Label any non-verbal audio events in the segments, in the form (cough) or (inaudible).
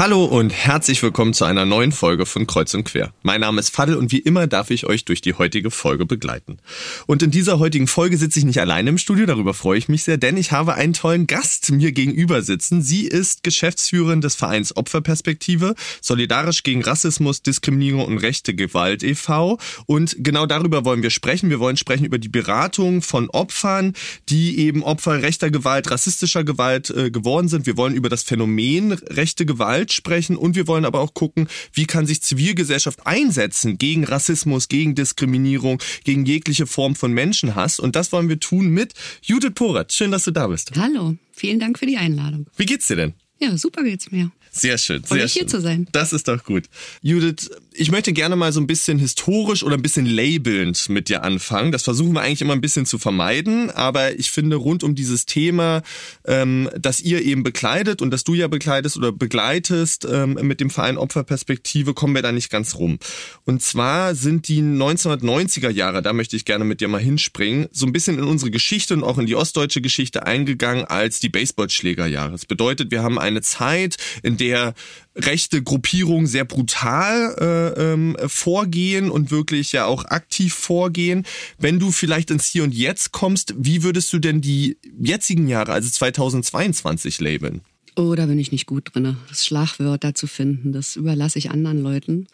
Hallo und herzlich willkommen zu einer neuen Folge von Kreuz und Quer. Mein Name ist Fadel und wie immer darf ich euch durch die heutige Folge begleiten. Und in dieser heutigen Folge sitze ich nicht alleine im Studio, darüber freue ich mich sehr, denn ich habe einen tollen Gast mir gegenüber sitzen. Sie ist Geschäftsführerin des Vereins Opferperspektive, solidarisch gegen Rassismus, Diskriminierung und rechte Gewalt e.V. Und genau darüber wollen wir sprechen. Wir wollen sprechen über die Beratung von Opfern, die eben Opfer rechter Gewalt, rassistischer Gewalt äh, geworden sind. Wir wollen über das Phänomen rechte Gewalt sprechen und wir wollen aber auch gucken, wie kann sich Zivilgesellschaft einsetzen gegen Rassismus, gegen Diskriminierung, gegen jegliche Form von Menschenhass. Und das wollen wir tun mit Judith Porat. Schön, dass du da bist. Hallo, vielen Dank für die Einladung. Wie geht's dir denn? Ja, super geht's mir. Sehr schön, Freue sehr mich, schön. hier zu sein. Das ist doch gut. Judith, ich möchte gerne mal so ein bisschen historisch oder ein bisschen labelnd mit dir anfangen. Das versuchen wir eigentlich immer ein bisschen zu vermeiden, aber ich finde rund um dieses Thema, ähm, das ihr eben bekleidet und das du ja bekleidest oder begleitest ähm, mit dem Verein Opferperspektive, kommen wir da nicht ganz rum. Und zwar sind die 1990er Jahre, da möchte ich gerne mit dir mal hinspringen, so ein bisschen in unsere Geschichte und auch in die ostdeutsche Geschichte eingegangen als die Baseballschlägerjahre. Das bedeutet, wir haben eine Zeit, in der rechte Gruppierungen sehr brutal äh, ähm, vorgehen und wirklich ja auch aktiv vorgehen. Wenn du vielleicht ins Hier und Jetzt kommst, wie würdest du denn die jetzigen Jahre, also 2022, labeln? Oh, da bin ich nicht gut drin. Das Schlagwörter zu finden, das überlasse ich anderen Leuten.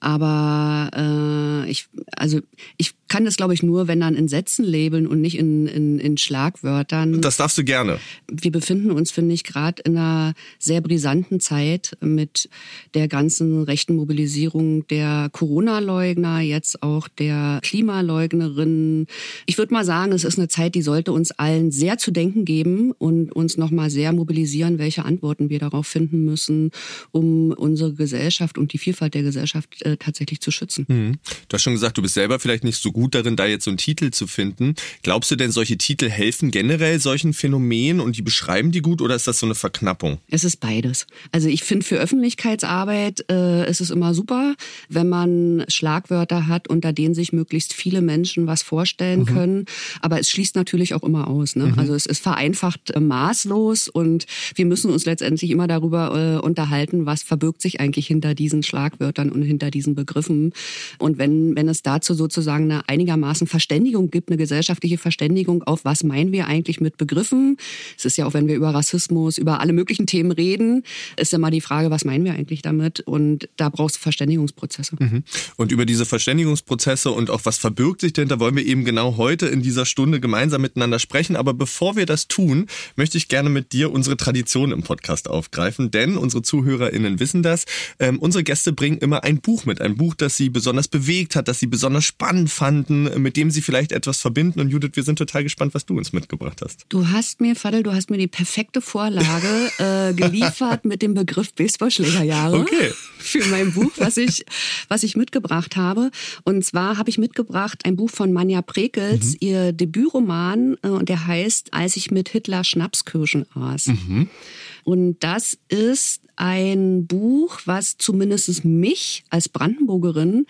Aber äh, ich, also ich kann das, glaube ich, nur, wenn dann in Sätzen labeln und nicht in, in, in Schlagwörtern. Das darfst du gerne. Wir befinden uns, finde ich, gerade in einer sehr brisanten Zeit mit der ganzen rechten Mobilisierung der Corona-Leugner, jetzt auch der Klimaleugnerinnen. Ich würde mal sagen, es ist eine Zeit, die sollte uns allen sehr zu denken geben und uns nochmal sehr mobilisieren, welche Antworten wir darauf finden müssen, um unsere Gesellschaft und die Vielfalt der Gesellschaft äh, tatsächlich zu schützen. Mhm. Du hast schon gesagt, du bist selber vielleicht nicht so gut darin, da jetzt so einen Titel zu finden. Glaubst du denn, solche Titel helfen generell solchen Phänomenen und die beschreiben die gut oder ist das so eine Verknappung? Es ist beides. Also ich finde für Öffentlichkeitsarbeit äh, ist es immer super, wenn man Schlagwörter hat, unter denen sich möglichst viele Menschen was vorstellen mhm. können. Aber es schließt natürlich auch immer aus. Ne? Mhm. Also es ist vereinfacht äh, maßlos und wir müssen uns letztendlich immer darüber äh, unterhalten, was verbirgt sich eigentlich hinter diesen Schlagwörtern und hinter diesen Begriffen. Und wenn, wenn es dazu sozusagen eine einigermaßen Verständigung gibt, eine gesellschaftliche Verständigung auf, was meinen wir eigentlich mit Begriffen. Es ist ja auch, wenn wir über Rassismus, über alle möglichen Themen reden, ist mal die Frage, was meinen wir eigentlich damit? Und da brauchst du Verständigungsprozesse. Mhm. Und über diese Verständigungsprozesse und auch was verbirgt sich dahinter, wollen wir eben genau heute in dieser Stunde gemeinsam miteinander sprechen. Aber bevor wir das tun, möchte ich gerne mit dir unsere Tradition im Podcast aufgreifen, denn unsere ZuhörerInnen wissen das. Ähm, unsere Gäste bringen immer ein Buch mit, ein Buch, das sie besonders bewegt hat, das sie besonders spannend fanden, mit dem sie vielleicht etwas verbinden. Und Judith, wir sind total gespannt, was du uns mitgebracht hast. Du hast mir, Fadel, du hast mir die perfekte Vorlage (laughs) äh, geliefert mit dem Begriff Baseballschlägerjahre okay. für mein Buch, was ich, was ich mitgebracht habe. Und zwar habe ich mitgebracht ein Buch von Manja Prekels, mhm. ihr Debütroman, äh, und der heißt Als ich mit Hitler Schnapskirschen aß. Mhm. Und das ist ein Buch, was zumindest mich als Brandenburgerin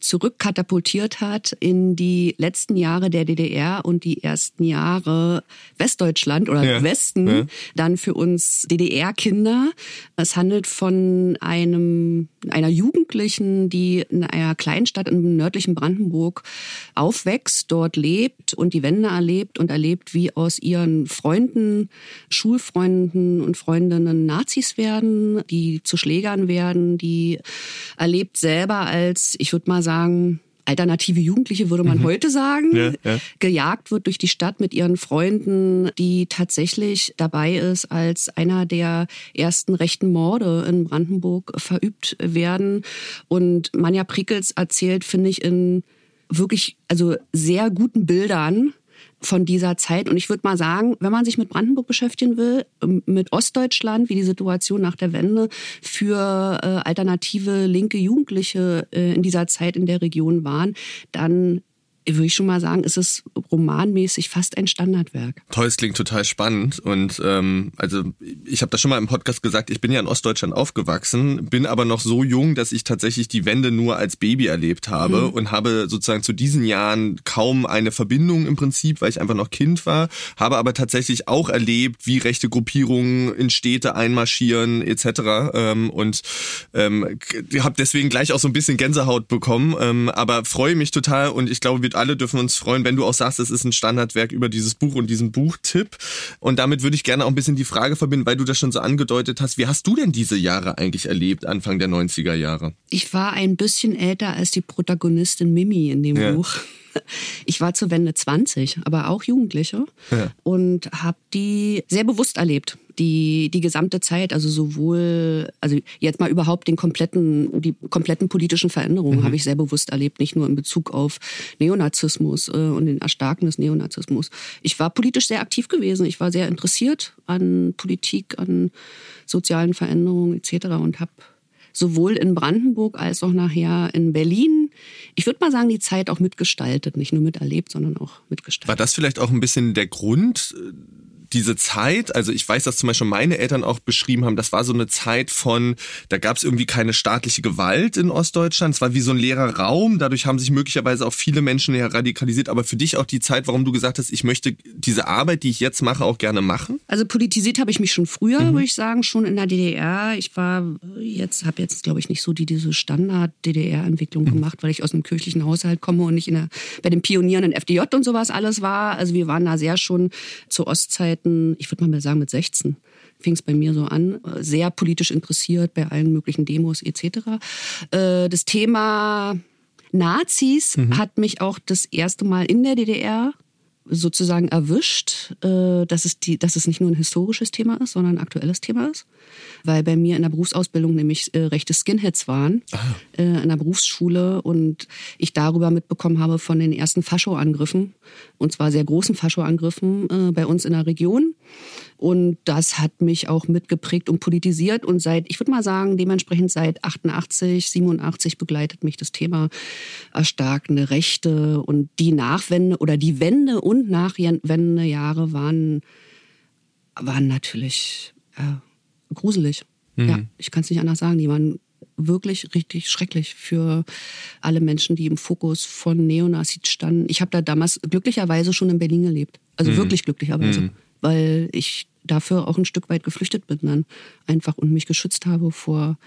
zurückkatapultiert hat in die letzten Jahre der DDR und die ersten Jahre Westdeutschland oder ja. Westen, ja. dann für uns DDR-Kinder. Es handelt von einem, einer Jugendlichen, die in einer Kleinstadt im nördlichen Brandenburg aufwächst, dort lebt und die Wende erlebt und erlebt, wie aus ihren Freunden, Schulfreunden und Freundinnen Nazis werden, die zu Schlägern werden, die erlebt selber als, ich würde mal sagen, alternative Jugendliche würde man mhm. heute sagen, ja, ja. gejagt wird durch die Stadt mit ihren Freunden, die tatsächlich dabei ist, als einer der ersten rechten Morde in Brandenburg verübt werden. Und Manja Prickels erzählt, finde ich, in wirklich also sehr guten Bildern von dieser Zeit. Und ich würde mal sagen, wenn man sich mit Brandenburg beschäftigen will, ähm, mit Ostdeutschland, wie die Situation nach der Wende für äh, alternative linke Jugendliche äh, in dieser Zeit in der Region waren, dann würde ich schon mal sagen, ist es romanmäßig fast ein Standardwerk. Toll, es klingt total spannend. Und ähm, also ich habe das schon mal im Podcast gesagt, ich bin ja in Ostdeutschland aufgewachsen, bin aber noch so jung, dass ich tatsächlich die Wende nur als Baby erlebt habe mhm. und habe sozusagen zu diesen Jahren kaum eine Verbindung im Prinzip, weil ich einfach noch Kind war, habe aber tatsächlich auch erlebt, wie rechte Gruppierungen in Städte einmarschieren etc. Ähm, und ähm, habe deswegen gleich auch so ein bisschen Gänsehaut bekommen, ähm, aber freue mich total und ich glaube, wir alle dürfen uns freuen, wenn du auch sagst, es ist ein Standardwerk über dieses Buch und diesen Buchtipp. Und damit würde ich gerne auch ein bisschen die Frage verbinden, weil du das schon so angedeutet hast, wie hast du denn diese Jahre eigentlich erlebt, Anfang der 90er Jahre? Ich war ein bisschen älter als die Protagonistin Mimi in dem ja. Buch. (laughs) Ich war zur Wende 20, aber auch Jugendliche ja. und habe die sehr bewusst erlebt. Die, die gesamte Zeit, also sowohl, also jetzt mal überhaupt den kompletten, die kompletten politischen Veränderungen mhm. habe ich sehr bewusst erlebt, nicht nur in Bezug auf Neonazismus äh, und den Erstarken des Neonazismus. Ich war politisch sehr aktiv gewesen. Ich war sehr interessiert an Politik, an sozialen Veränderungen etc. und habe sowohl in Brandenburg als auch nachher in Berlin. Ich würde mal sagen, die Zeit auch mitgestaltet, nicht nur miterlebt, sondern auch mitgestaltet. War das vielleicht auch ein bisschen der Grund, diese Zeit, also ich weiß, dass zum Beispiel meine Eltern auch beschrieben haben, das war so eine Zeit von, da gab es irgendwie keine staatliche Gewalt in Ostdeutschland, es war wie so ein leerer Raum, dadurch haben sich möglicherweise auch viele Menschen radikalisiert, aber für dich auch die Zeit, warum du gesagt hast, ich möchte diese Arbeit, die ich jetzt mache, auch gerne machen? Also politisiert habe ich mich schon früher, mhm. würde ich sagen, schon in der DDR. Ich war jetzt, habe jetzt, glaube ich, nicht so die, diese Standard-DDR-Entwicklung mhm. gemacht, weil ich aus einem kirchlichen Haushalt komme und nicht in der, bei den Pionieren in FDJ und sowas alles war. Also wir waren da sehr schon zur Ostzeit Zeiten, ich würde mal sagen mit 16, fing es bei mir so an, sehr politisch interessiert bei allen möglichen Demos etc. Äh, das Thema Nazis mhm. hat mich auch das erste Mal in der DDR sozusagen erwischt, äh, dass es, die, dass es nicht nur ein historisches Thema ist, sondern ein aktuelles Thema ist. Weil bei mir in der Berufsausbildung nämlich äh, rechte Skinheads waren, ah. äh, in der Berufsschule und ich darüber mitbekommen habe von den ersten Fascho-Angriffen, und zwar sehr großen Fascho-Angriffen äh, bei uns in der Region. Und das hat mich auch mitgeprägt und politisiert. Und seit, ich würde mal sagen, dementsprechend seit 88, 87 begleitet mich das Thema erstarkende Rechte. Und die Nachwende oder die Wende und Nachwendejahre waren, waren natürlich ja, gruselig. Mhm. Ja, ich kann es nicht anders sagen. Die waren wirklich richtig schrecklich für alle Menschen, die im Fokus von Neonazis standen. Ich habe da damals glücklicherweise schon in Berlin gelebt. Also mhm. wirklich glücklicherweise. Mhm weil ich dafür auch ein Stück weit geflüchtet bin dann einfach und mich geschützt habe vor,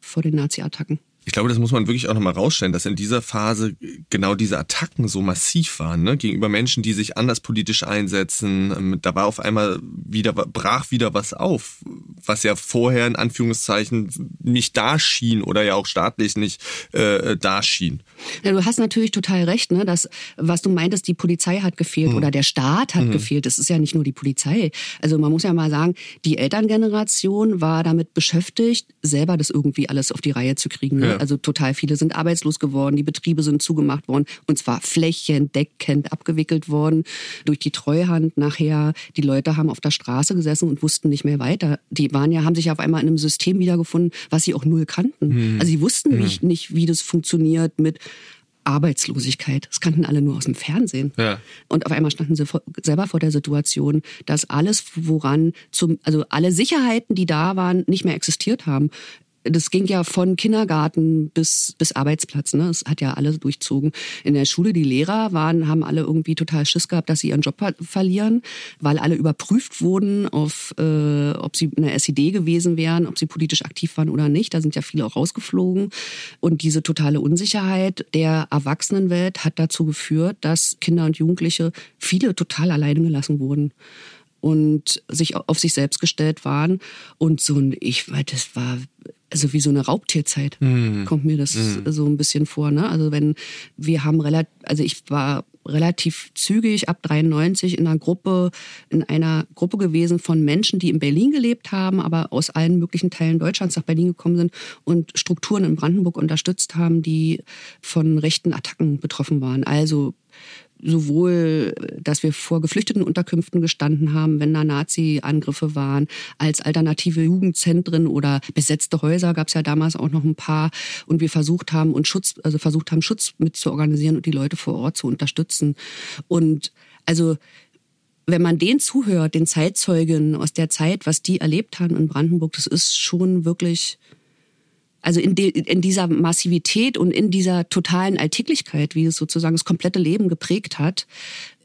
vor den Nazi-Attacken. Ich glaube, das muss man wirklich auch nochmal rausstellen, dass in dieser Phase genau diese Attacken so massiv waren, ne? gegenüber Menschen, die sich anders politisch einsetzen. Ähm, da war auf einmal wieder, brach wieder was auf, was ja vorher in Anführungszeichen nicht da schien oder ja auch staatlich nicht äh, da schien. Ja, du hast natürlich total recht, ne? dass, was du meintest, die Polizei hat gefehlt hm. oder der Staat hat hm. gefehlt. Das ist ja nicht nur die Polizei. Also man muss ja mal sagen, die Elterngeneration war damit beschäftigt, selber das irgendwie alles auf die Reihe zu kriegen. Ne? Ja. Also total viele sind arbeitslos geworden, die Betriebe sind zugemacht worden und zwar flächendeckend abgewickelt worden durch die Treuhand nachher. Die Leute haben auf der Straße gesessen und wussten nicht mehr weiter. Die waren ja, haben sich auf einmal in einem System wiedergefunden, was sie auch null kannten. Mhm. Also sie wussten mhm. nicht, nicht, wie das funktioniert mit Arbeitslosigkeit. Das kannten alle nur aus dem Fernsehen. Ja. Und auf einmal standen sie vor, selber vor der Situation, dass alles, woran zum, also alle Sicherheiten, die da waren, nicht mehr existiert haben das ging ja von Kindergarten bis, bis Arbeitsplatz. Ne? Es hat ja alles durchzogen. In der Schule, die Lehrer waren, haben alle irgendwie total Schiss gehabt, dass sie ihren Job verlieren, weil alle überprüft wurden, auf, äh, ob sie in der SED gewesen wären, ob sie politisch aktiv waren oder nicht. Da sind ja viele auch rausgeflogen. Und diese totale Unsicherheit der Erwachsenenwelt hat dazu geführt, dass Kinder und Jugendliche viele total alleine gelassen wurden und sich auf sich selbst gestellt waren. Und so ein, ich, das war also wie so eine Raubtierzeit, mm. kommt mir das mm. so ein bisschen vor. Ne? Also wenn wir haben relativ, also ich war relativ zügig ab 93 in einer Gruppe, in einer Gruppe gewesen von Menschen, die in Berlin gelebt haben, aber aus allen möglichen Teilen Deutschlands nach Berlin gekommen sind und Strukturen in Brandenburg unterstützt haben, die von rechten Attacken betroffen waren. Also sowohl, dass wir vor geflüchteten Unterkünften gestanden haben, wenn da Nazi-Angriffe waren, als alternative Jugendzentren oder besetzte Häuser gab es ja damals auch noch ein paar und wir versucht haben und Schutz, also versucht haben, Schutz mitzuorganisieren und die Leute vor Ort zu unterstützen. Und also wenn man den zuhört, den Zeitzeugen aus der Zeit, was die erlebt haben in Brandenburg, das ist schon wirklich also in, de, in dieser Massivität und in dieser totalen Alltäglichkeit, wie es sozusagen das komplette Leben geprägt hat,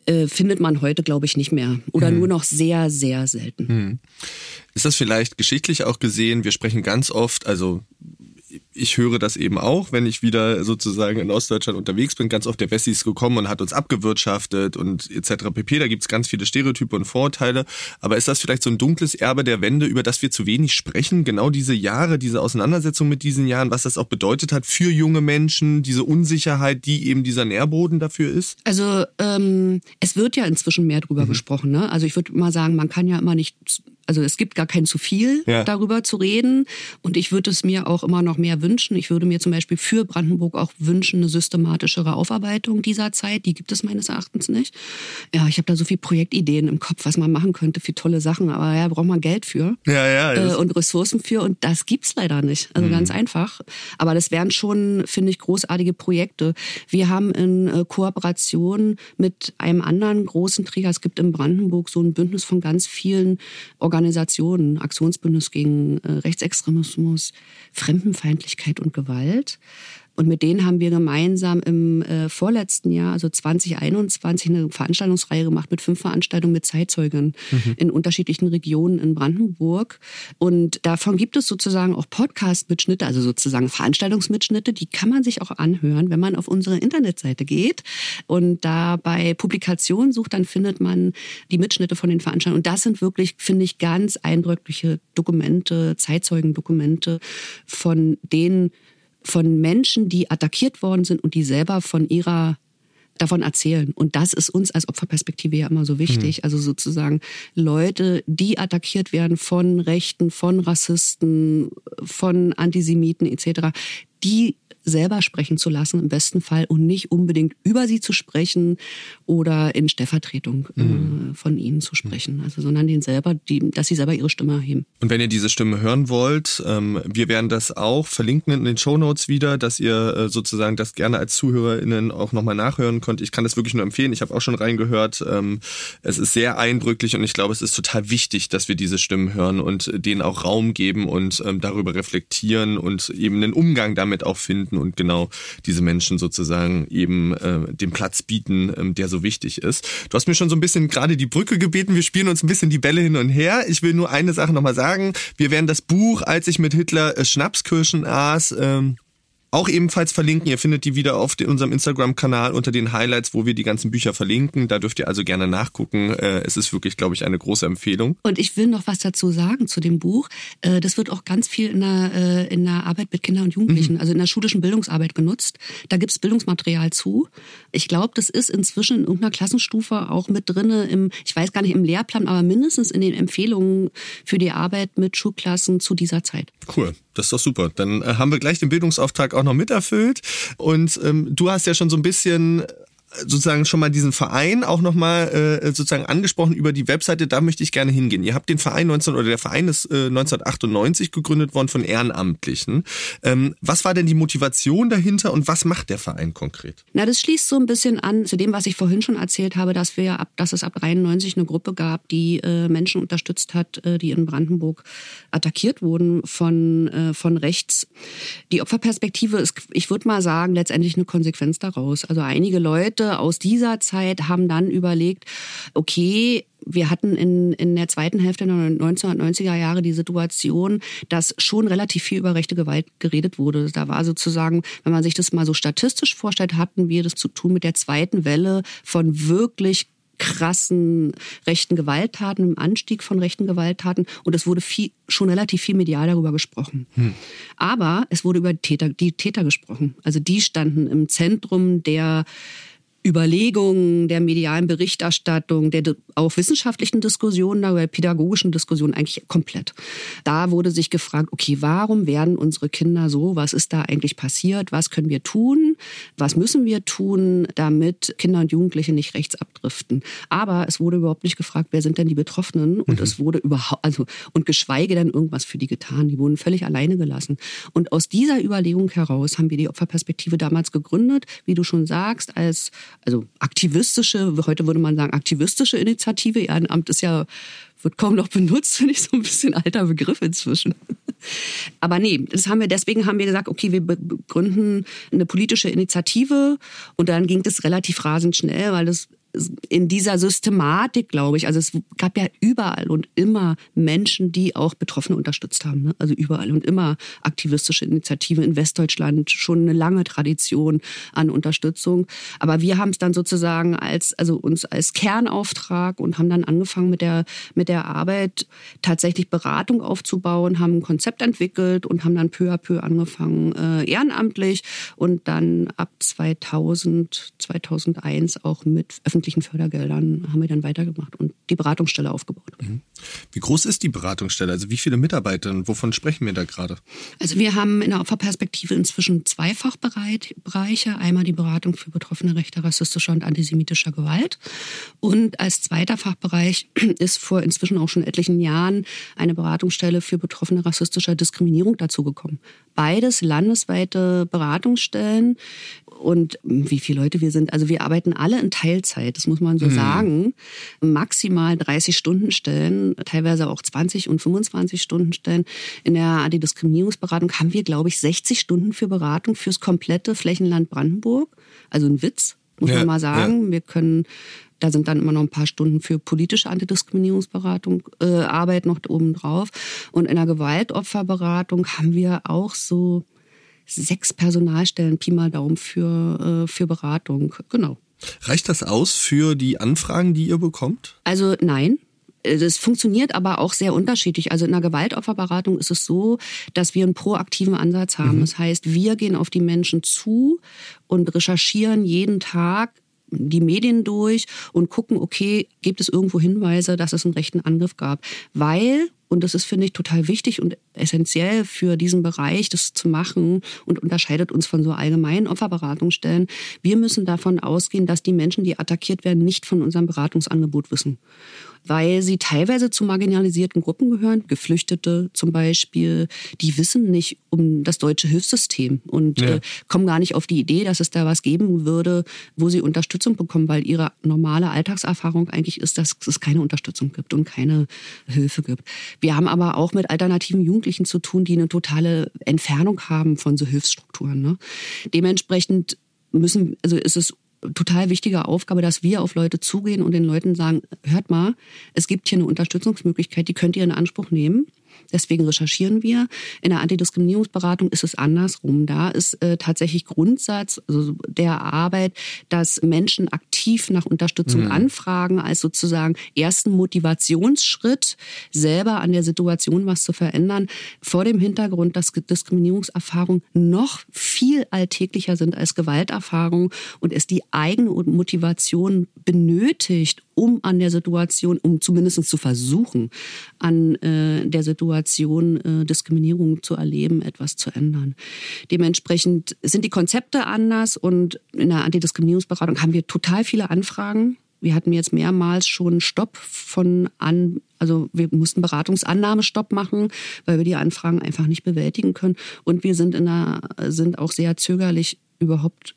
äh, findet man heute, glaube ich, nicht mehr. Oder hm. nur noch sehr, sehr selten. Hm. Ist das vielleicht geschichtlich auch gesehen? Wir sprechen ganz oft, also ich höre das eben auch, wenn ich wieder sozusagen in Ostdeutschland unterwegs bin. Ganz oft der Wessi ist gekommen und hat uns abgewirtschaftet und etc. pp. Da gibt's ganz viele Stereotype und Vorurteile. Aber ist das vielleicht so ein dunkles Erbe der Wende, über das wir zu wenig sprechen? Genau diese Jahre, diese Auseinandersetzung mit diesen Jahren, was das auch bedeutet hat für junge Menschen, diese Unsicherheit, die eben dieser Nährboden dafür ist? Also ähm, es wird ja inzwischen mehr drüber mhm. gesprochen. Ne? Also ich würde mal sagen, man kann ja immer nicht also es gibt gar kein zu viel ja. darüber zu reden. Und ich würde es mir auch immer noch mehr wünschen. Ich würde mir zum Beispiel für Brandenburg auch wünschen, eine systematischere Aufarbeitung dieser Zeit. Die gibt es meines Erachtens nicht. Ja, ich habe da so viele Projektideen im Kopf, was man machen könnte für tolle Sachen. Aber ja, braucht man Geld für. Ja, ja. Äh, und Ressourcen für. Und das gibt's leider nicht. Also mhm. ganz einfach. Aber das wären schon, finde ich, großartige Projekte. Wir haben in äh, Kooperation mit einem anderen großen Träger, es gibt in Brandenburg so ein Bündnis von ganz vielen Organisationen, Organisationen, Aktionsbündnis gegen äh, Rechtsextremismus, Fremdenfeindlichkeit und Gewalt. Und mit denen haben wir gemeinsam im äh, vorletzten Jahr, also 2021, eine Veranstaltungsreihe gemacht mit fünf Veranstaltungen mit Zeitzeugen mhm. in unterschiedlichen Regionen in Brandenburg. Und davon gibt es sozusagen auch Podcast-Mitschnitte, also sozusagen Veranstaltungsmitschnitte, die kann man sich auch anhören, wenn man auf unsere Internetseite geht und da bei Publikationen sucht, dann findet man die Mitschnitte von den Veranstaltungen. Und das sind wirklich, finde ich, ganz eindrückliche Dokumente, Zeitzeugendokumente von denen, von Menschen, die attackiert worden sind und die selber von ihrer davon erzählen. Und das ist uns als Opferperspektive ja immer so wichtig. Mhm. Also sozusagen Leute, die attackiert werden von Rechten, von Rassisten, von Antisemiten etc., die selber sprechen zu lassen im besten Fall und nicht unbedingt über sie zu sprechen oder in Stellvertretung äh, mhm. äh, von ihnen zu sprechen, also sondern den selber, die, dass sie selber ihre Stimme erheben. Und wenn ihr diese Stimme hören wollt, ähm, wir werden das auch verlinken in den Show Notes wieder, dass ihr äh, sozusagen das gerne als ZuhörerInnen auch nochmal nachhören könnt. Ich kann das wirklich nur empfehlen. Ich habe auch schon reingehört. Ähm, es ist sehr eindrücklich und ich glaube, es ist total wichtig, dass wir diese Stimmen hören und denen auch Raum geben und ähm, darüber reflektieren und eben einen Umgang damit auch finden bieten und genau diese Menschen sozusagen eben äh, den Platz bieten, ähm, der so wichtig ist. Du hast mir schon so ein bisschen gerade die Brücke gebeten. Wir spielen uns ein bisschen die Bälle hin und her. Ich will nur eine Sache nochmal sagen. Wir werden das Buch, als ich mit Hitler äh, Schnapskirschen aß, ähm, auch ebenfalls verlinken. Ihr findet die wieder auf unserem Instagram-Kanal unter den Highlights, wo wir die ganzen Bücher verlinken. Da dürft ihr also gerne nachgucken. Äh, es ist wirklich, glaube ich, eine große Empfehlung. Und ich will noch was dazu sagen zu dem Buch. Äh, das wird auch ganz viel in der, äh, in der Arbeit mit Kindern und Jugendlichen, mhm. also in der schulischen Bildungsarbeit genutzt. Da gibt's Bildungsmaterial zu. Ich glaube, das ist inzwischen in irgendeiner Klassenstufe auch mit drinne im, ich weiß gar nicht im Lehrplan, aber mindestens in den Empfehlungen für die Arbeit mit Schulklassen zu dieser Zeit. Cool. Das ist doch super. Dann haben wir gleich den Bildungsauftrag auch noch miterfüllt. Und ähm, du hast ja schon so ein bisschen sozusagen schon mal diesen Verein auch nochmal äh, sozusagen angesprochen über die Webseite, da möchte ich gerne hingehen. Ihr habt den Verein 19 oder der Verein ist äh, 1998 gegründet worden von Ehrenamtlichen. Ähm, was war denn die Motivation dahinter und was macht der Verein konkret? Na, das schließt so ein bisschen an zu dem, was ich vorhin schon erzählt habe, dass wir ab, dass es ab 93 eine Gruppe gab, die äh, Menschen unterstützt hat, äh, die in Brandenburg attackiert wurden von äh, von rechts. Die Opferperspektive ist, ich würde mal sagen, letztendlich eine Konsequenz daraus. Also einige Leute Leute aus dieser Zeit haben dann überlegt, okay, wir hatten in, in der zweiten Hälfte der 1990er Jahre die Situation, dass schon relativ viel über rechte Gewalt geredet wurde. Da war sozusagen, wenn man sich das mal so statistisch vorstellt, hatten wir das zu tun mit der zweiten Welle von wirklich krassen rechten Gewalttaten, im Anstieg von rechten Gewalttaten und es wurde viel, schon relativ viel medial darüber gesprochen. Hm. Aber es wurde über Täter, die Täter gesprochen. Also die standen im Zentrum der Überlegungen, der medialen Berichterstattung, der auch wissenschaftlichen Diskussionen, der pädagogischen Diskussionen eigentlich komplett. Da wurde sich gefragt, okay, warum werden unsere Kinder so? Was ist da eigentlich passiert? Was können wir tun? Was müssen wir tun, damit Kinder und Jugendliche nicht rechts abdriften? Aber es wurde überhaupt nicht gefragt, wer sind denn die Betroffenen? Und mhm. es wurde überhaupt, also, und geschweige denn irgendwas für die getan. Die wurden völlig alleine gelassen. Und aus dieser Überlegung heraus haben wir die Opferperspektive damals gegründet, wie du schon sagst, als also aktivistische, heute würde man sagen aktivistische Initiative. Ehrenamt ist ja wird kaum noch benutzt, finde ich so ein bisschen alter Begriff inzwischen. (laughs) Aber nee, das haben wir, deswegen haben wir gesagt, okay, wir gründen eine politische Initiative und dann ging das relativ rasend schnell, weil das in dieser Systematik, glaube ich, also es gab ja überall und immer Menschen, die auch Betroffene unterstützt haben. Ne? Also überall und immer aktivistische Initiativen in Westdeutschland, schon eine lange Tradition an Unterstützung. Aber wir haben es dann sozusagen als, also uns als Kernauftrag und haben dann angefangen mit der, mit der Arbeit tatsächlich Beratung aufzubauen, haben ein Konzept entwickelt und haben dann peu à peu angefangen, äh, ehrenamtlich und dann ab 2000, 2001 auch mit öffentlichen öffentlichen Fördergeldern haben wir dann weitergemacht und die Beratungsstelle aufgebaut. Mhm. Wie groß ist die Beratungsstelle? Also wie viele Mitarbeiter? Wovon sprechen wir da gerade? Also wir haben in der Opferperspektive inzwischen zwei Fachbereiche. Einmal die Beratung für betroffene Rechte rassistischer und antisemitischer Gewalt. Und als zweiter Fachbereich (clears throat) ist vor inzwischen auch schon etlichen Jahren eine Beratungsstelle für betroffene rassistischer Diskriminierung dazugekommen. Beides landesweite Beratungsstellen. Und wie viele Leute wir sind, also wir arbeiten alle in Teilzeit, das muss man so mhm. sagen. Maximal 30 Stunden Stellen, teilweise auch 20 und 25 Stunden Stellen. In der Antidiskriminierungsberatung haben wir, glaube ich, 60 Stunden für Beratung fürs komplette Flächenland Brandenburg. Also ein Witz, muss ja, man mal sagen. Ja. Wir können da sind dann immer noch ein paar Stunden für politische Antidiskriminierungsberatung, äh, Arbeit noch oben drauf. Und in der Gewaltopferberatung haben wir auch so sechs Personalstellen, Pi mal Daumen, für, äh, für Beratung. Genau. Reicht das aus für die Anfragen, die ihr bekommt? Also nein, das funktioniert aber auch sehr unterschiedlich. Also in der Gewaltopferberatung ist es so, dass wir einen proaktiven Ansatz haben. Mhm. Das heißt, wir gehen auf die Menschen zu und recherchieren jeden Tag die Medien durch und gucken, okay, gibt es irgendwo Hinweise, dass es einen rechten Angriff gab? Weil und das ist, finde ich, total wichtig und essentiell für diesen Bereich, das zu machen und unterscheidet uns von so allgemeinen Opferberatungsstellen. Wir müssen davon ausgehen, dass die Menschen, die attackiert werden, nicht von unserem Beratungsangebot wissen weil sie teilweise zu marginalisierten Gruppen gehören, Geflüchtete zum Beispiel, die wissen nicht um das deutsche Hilfssystem und ja. äh, kommen gar nicht auf die Idee, dass es da was geben würde, wo sie Unterstützung bekommen, weil ihre normale Alltagserfahrung eigentlich ist, dass es keine Unterstützung gibt und keine Hilfe gibt. Wir haben aber auch mit alternativen Jugendlichen zu tun, die eine totale Entfernung haben von so Hilfsstrukturen. Ne? Dementsprechend müssen, also ist es total wichtige Aufgabe, dass wir auf Leute zugehen und den Leuten sagen, hört mal, es gibt hier eine Unterstützungsmöglichkeit, die könnt ihr in Anspruch nehmen. Deswegen recherchieren wir. In der Antidiskriminierungsberatung ist es andersrum. Da ist äh, tatsächlich Grundsatz also der Arbeit, dass Menschen aktiv nach Unterstützung mhm. anfragen, als sozusagen ersten Motivationsschritt, selber an der Situation was zu verändern, vor dem Hintergrund, dass Diskriminierungserfahrungen noch viel alltäglicher sind als Gewalterfahrungen und es die eigene Motivation benötigt, um an der Situation, um zumindest zu versuchen, an äh, der Situation äh, Diskriminierung zu erleben, etwas zu ändern. Dementsprechend sind die Konzepte anders und in der Antidiskriminierungsberatung haben wir total viele Anfragen. Wir hatten jetzt mehrmals schon Stopp von an, also wir mussten Beratungsannahmestopp machen, weil wir die Anfragen einfach nicht bewältigen können. Und wir sind in der, sind auch sehr zögerlich überhaupt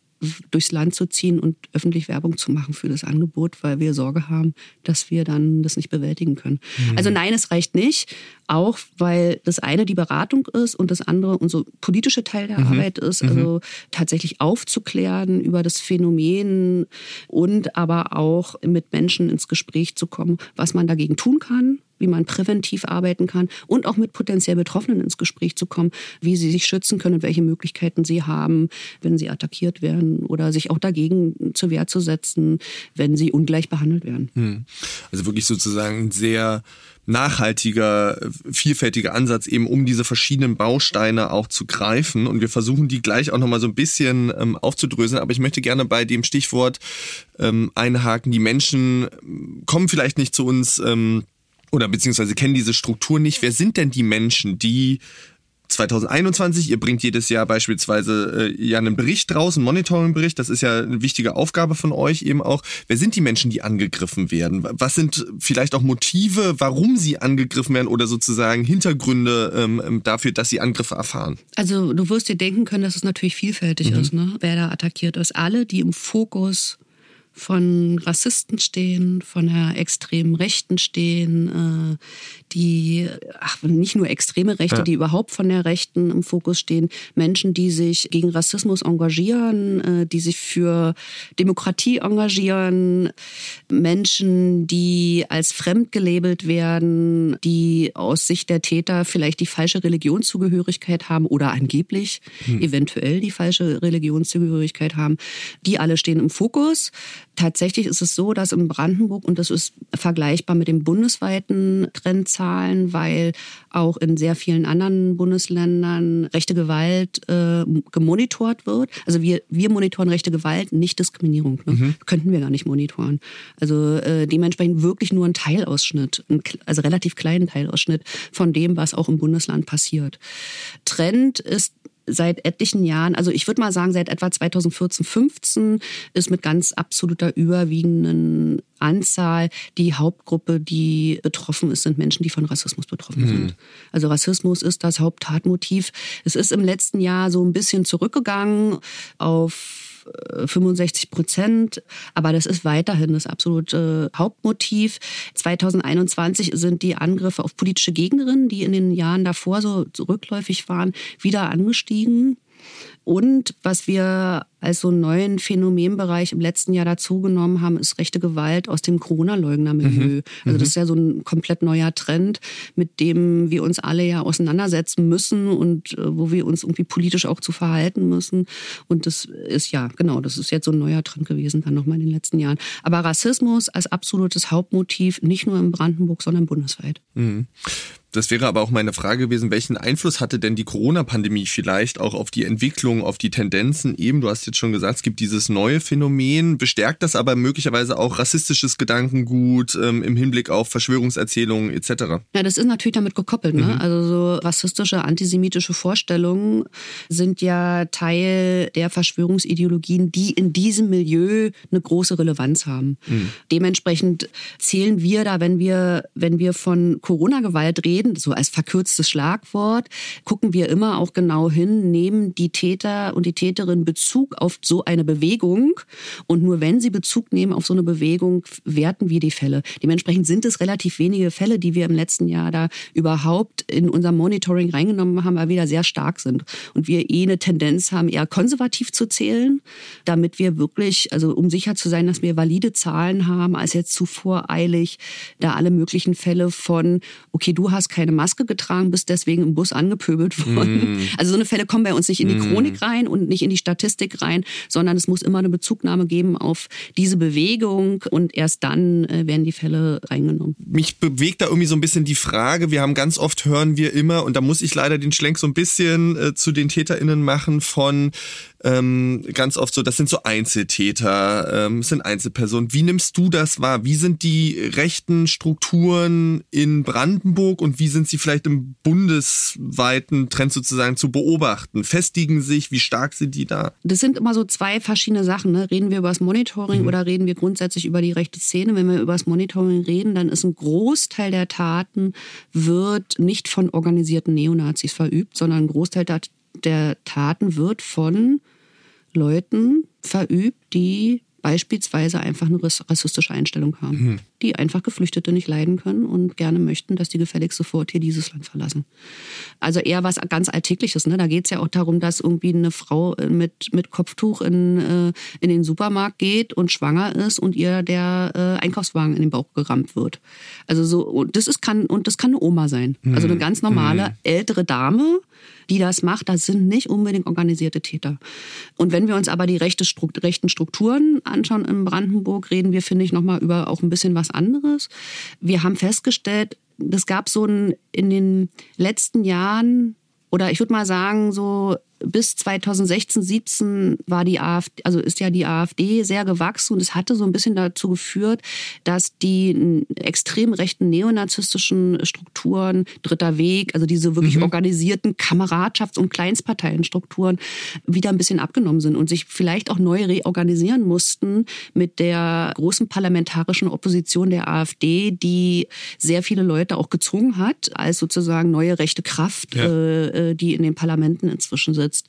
durchs Land zu ziehen und öffentlich Werbung zu machen für das Angebot, weil wir Sorge haben, dass wir dann das nicht bewältigen können. Mhm. Also nein, es reicht nicht, auch weil das eine die Beratung ist und das andere unser politische Teil der mhm. Arbeit ist, mhm. also tatsächlich aufzuklären über das Phänomen und aber auch mit Menschen ins Gespräch zu kommen, was man dagegen tun kann wie man präventiv arbeiten kann und auch mit potenziell Betroffenen ins Gespräch zu kommen, wie sie sich schützen können und welche Möglichkeiten sie haben, wenn sie attackiert werden oder sich auch dagegen zur Wehr zu setzen, wenn sie ungleich behandelt werden. Hm. Also wirklich sozusagen sehr nachhaltiger, vielfältiger Ansatz, eben um diese verschiedenen Bausteine auch zu greifen. Und wir versuchen die gleich auch nochmal so ein bisschen ähm, aufzudröseln. Aber ich möchte gerne bei dem Stichwort ähm, einhaken. Die Menschen kommen vielleicht nicht zu uns ähm, oder beziehungsweise kennen diese Struktur nicht. Wer sind denn die Menschen, die 2021. Ihr bringt jedes Jahr beispielsweise äh, ja einen Bericht raus, einen Monitoring-Bericht. Das ist ja eine wichtige Aufgabe von euch eben auch. Wer sind die Menschen, die angegriffen werden? Was sind vielleicht auch Motive, warum sie angegriffen werden oder sozusagen Hintergründe ähm, ähm dafür, dass sie Angriffe erfahren? Also du wirst dir denken können, dass es natürlich vielfältig mhm. ist, ne? wer da attackiert ist. Alle, die im Fokus von Rassisten stehen, von der extremen Rechten stehen, äh, die, ach, nicht nur extreme Rechte, ja. die überhaupt von der Rechten im Fokus stehen, Menschen, die sich gegen Rassismus engagieren, äh, die sich für Demokratie engagieren, Menschen, die als fremd gelabelt werden, die aus Sicht der Täter vielleicht die falsche Religionszugehörigkeit haben oder angeblich hm. eventuell die falsche Religionszugehörigkeit haben, die alle stehen im Fokus. Tatsächlich ist es so, dass in Brandenburg, und das ist vergleichbar mit den bundesweiten Trendzahlen, weil auch in sehr vielen anderen Bundesländern rechte Gewalt äh, gemonitort wird. Also wir, wir monitoren rechte Gewalt, nicht Diskriminierung. Ne? Mhm. Könnten wir gar nicht monitoren. Also äh, dementsprechend wirklich nur ein Teilausschnitt, ein, also relativ kleinen Teilausschnitt von dem, was auch im Bundesland passiert. Trend ist seit etlichen Jahren, also ich würde mal sagen, seit etwa 2014, 15 ist mit ganz absoluter überwiegenden Anzahl die Hauptgruppe, die betroffen ist, sind Menschen, die von Rassismus betroffen mhm. sind. Also Rassismus ist das Haupttatmotiv. Es ist im letzten Jahr so ein bisschen zurückgegangen auf 65 Prozent. Aber das ist weiterhin das absolute Hauptmotiv. 2021 sind die Angriffe auf politische Gegnerinnen, die in den Jahren davor so rückläufig waren, wieder angestiegen. Und was wir als so einen neuen Phänomenbereich im letzten Jahr dazugenommen haben, ist rechte Gewalt aus dem Corona-Leugner-Milieu. Mhm. Also das mhm. ist ja so ein komplett neuer Trend, mit dem wir uns alle ja auseinandersetzen müssen und äh, wo wir uns irgendwie politisch auch zu verhalten müssen. Und das ist ja, genau, das ist jetzt so ein neuer Trend gewesen, dann nochmal in den letzten Jahren. Aber Rassismus als absolutes Hauptmotiv, nicht nur in Brandenburg, sondern bundesweit. Mhm. Das wäre aber auch meine Frage gewesen, welchen Einfluss hatte denn die Corona-Pandemie vielleicht auch auf die Entwicklung, auf die Tendenzen? Eben, du hast jetzt schon gesagt, es gibt dieses neue Phänomen, bestärkt das aber möglicherweise auch rassistisches Gedankengut ähm, im Hinblick auf Verschwörungserzählungen etc. Ja, das ist natürlich damit gekoppelt. Ne? Mhm. Also so rassistische, antisemitische Vorstellungen sind ja Teil der Verschwörungsideologien, die in diesem Milieu eine große Relevanz haben. Mhm. Dementsprechend zählen wir da, wenn wir, wenn wir von Corona-Gewalt reden, reden, so als verkürztes Schlagwort, gucken wir immer auch genau hin, nehmen die Täter und die Täterin Bezug auf so eine Bewegung und nur wenn sie Bezug nehmen auf so eine Bewegung, werten wir die Fälle. Dementsprechend sind es relativ wenige Fälle, die wir im letzten Jahr da überhaupt in unser Monitoring reingenommen haben, weil wir da sehr stark sind und wir eh eine Tendenz haben, eher konservativ zu zählen, damit wir wirklich, also um sicher zu sein, dass wir valide Zahlen haben, als jetzt zu voreilig da alle möglichen Fälle von, okay, du hast keine Maske getragen, bist deswegen im Bus angepöbelt worden. Mm. Also so eine Fälle kommen bei uns nicht in die mm. Rein und nicht in die Statistik rein, sondern es muss immer eine Bezugnahme geben auf diese Bewegung und erst dann äh, werden die Fälle reingenommen. Mich bewegt da irgendwie so ein bisschen die Frage, wir haben ganz oft hören wir immer, und da muss ich leider den Schlenk so ein bisschen äh, zu den TäterInnen machen von ähm, ganz oft so, das sind so Einzeltäter, ähm, sind Einzelpersonen. Wie nimmst du das wahr? Wie sind die rechten Strukturen in Brandenburg und wie sind sie vielleicht im bundesweiten Trend sozusagen zu beobachten? Festigen sich? Wie stark sind die da? Das sind immer so zwei verschiedene Sachen. Ne? Reden wir über das Monitoring mhm. oder reden wir grundsätzlich über die rechte Szene? Wenn wir über das Monitoring reden, dann ist ein Großteil der Taten wird nicht von organisierten Neonazis verübt, sondern ein Großteil der Taten wird von Leuten verübt, die beispielsweise einfach eine rassistische Einstellung haben. Mhm. die einfach Geflüchtete nicht leiden können und gerne möchten, dass die gefälligst sofort hier dieses Land verlassen. Also eher was ganz Alltägliches. Ne? Da geht es ja auch darum, dass irgendwie eine Frau mit, mit Kopftuch in, äh, in den Supermarkt geht und schwanger ist und ihr der äh, Einkaufswagen in den Bauch gerammt wird. Also so, und das ist kann, und das kann eine Oma sein. Also eine mhm. ganz normale mhm. ältere Dame, die das macht, das sind nicht unbedingt organisierte Täter. Und wenn wir uns aber die rechte, rechten Strukturen anschauen in Brandenburg, reden wir, finde ich, nochmal über auch ein bisschen was anderes. Wir haben festgestellt, es gab so ein, in den letzten Jahren, oder ich würde mal sagen, so bis 2016, 17 war die AfD, also ist ja die AfD sehr gewachsen und es hatte so ein bisschen dazu geführt, dass die extrem rechten neonazistischen Strukturen, Dritter Weg, also diese wirklich mhm. organisierten Kameradschafts- und Kleinstparteienstrukturen wieder ein bisschen abgenommen sind und sich vielleicht auch neu reorganisieren mussten mit der großen parlamentarischen Opposition der AfD, die sehr viele Leute auch gezwungen hat, als sozusagen neue rechte Kraft, ja. äh, äh die in den Parlamenten inzwischen sitzt unterstützt.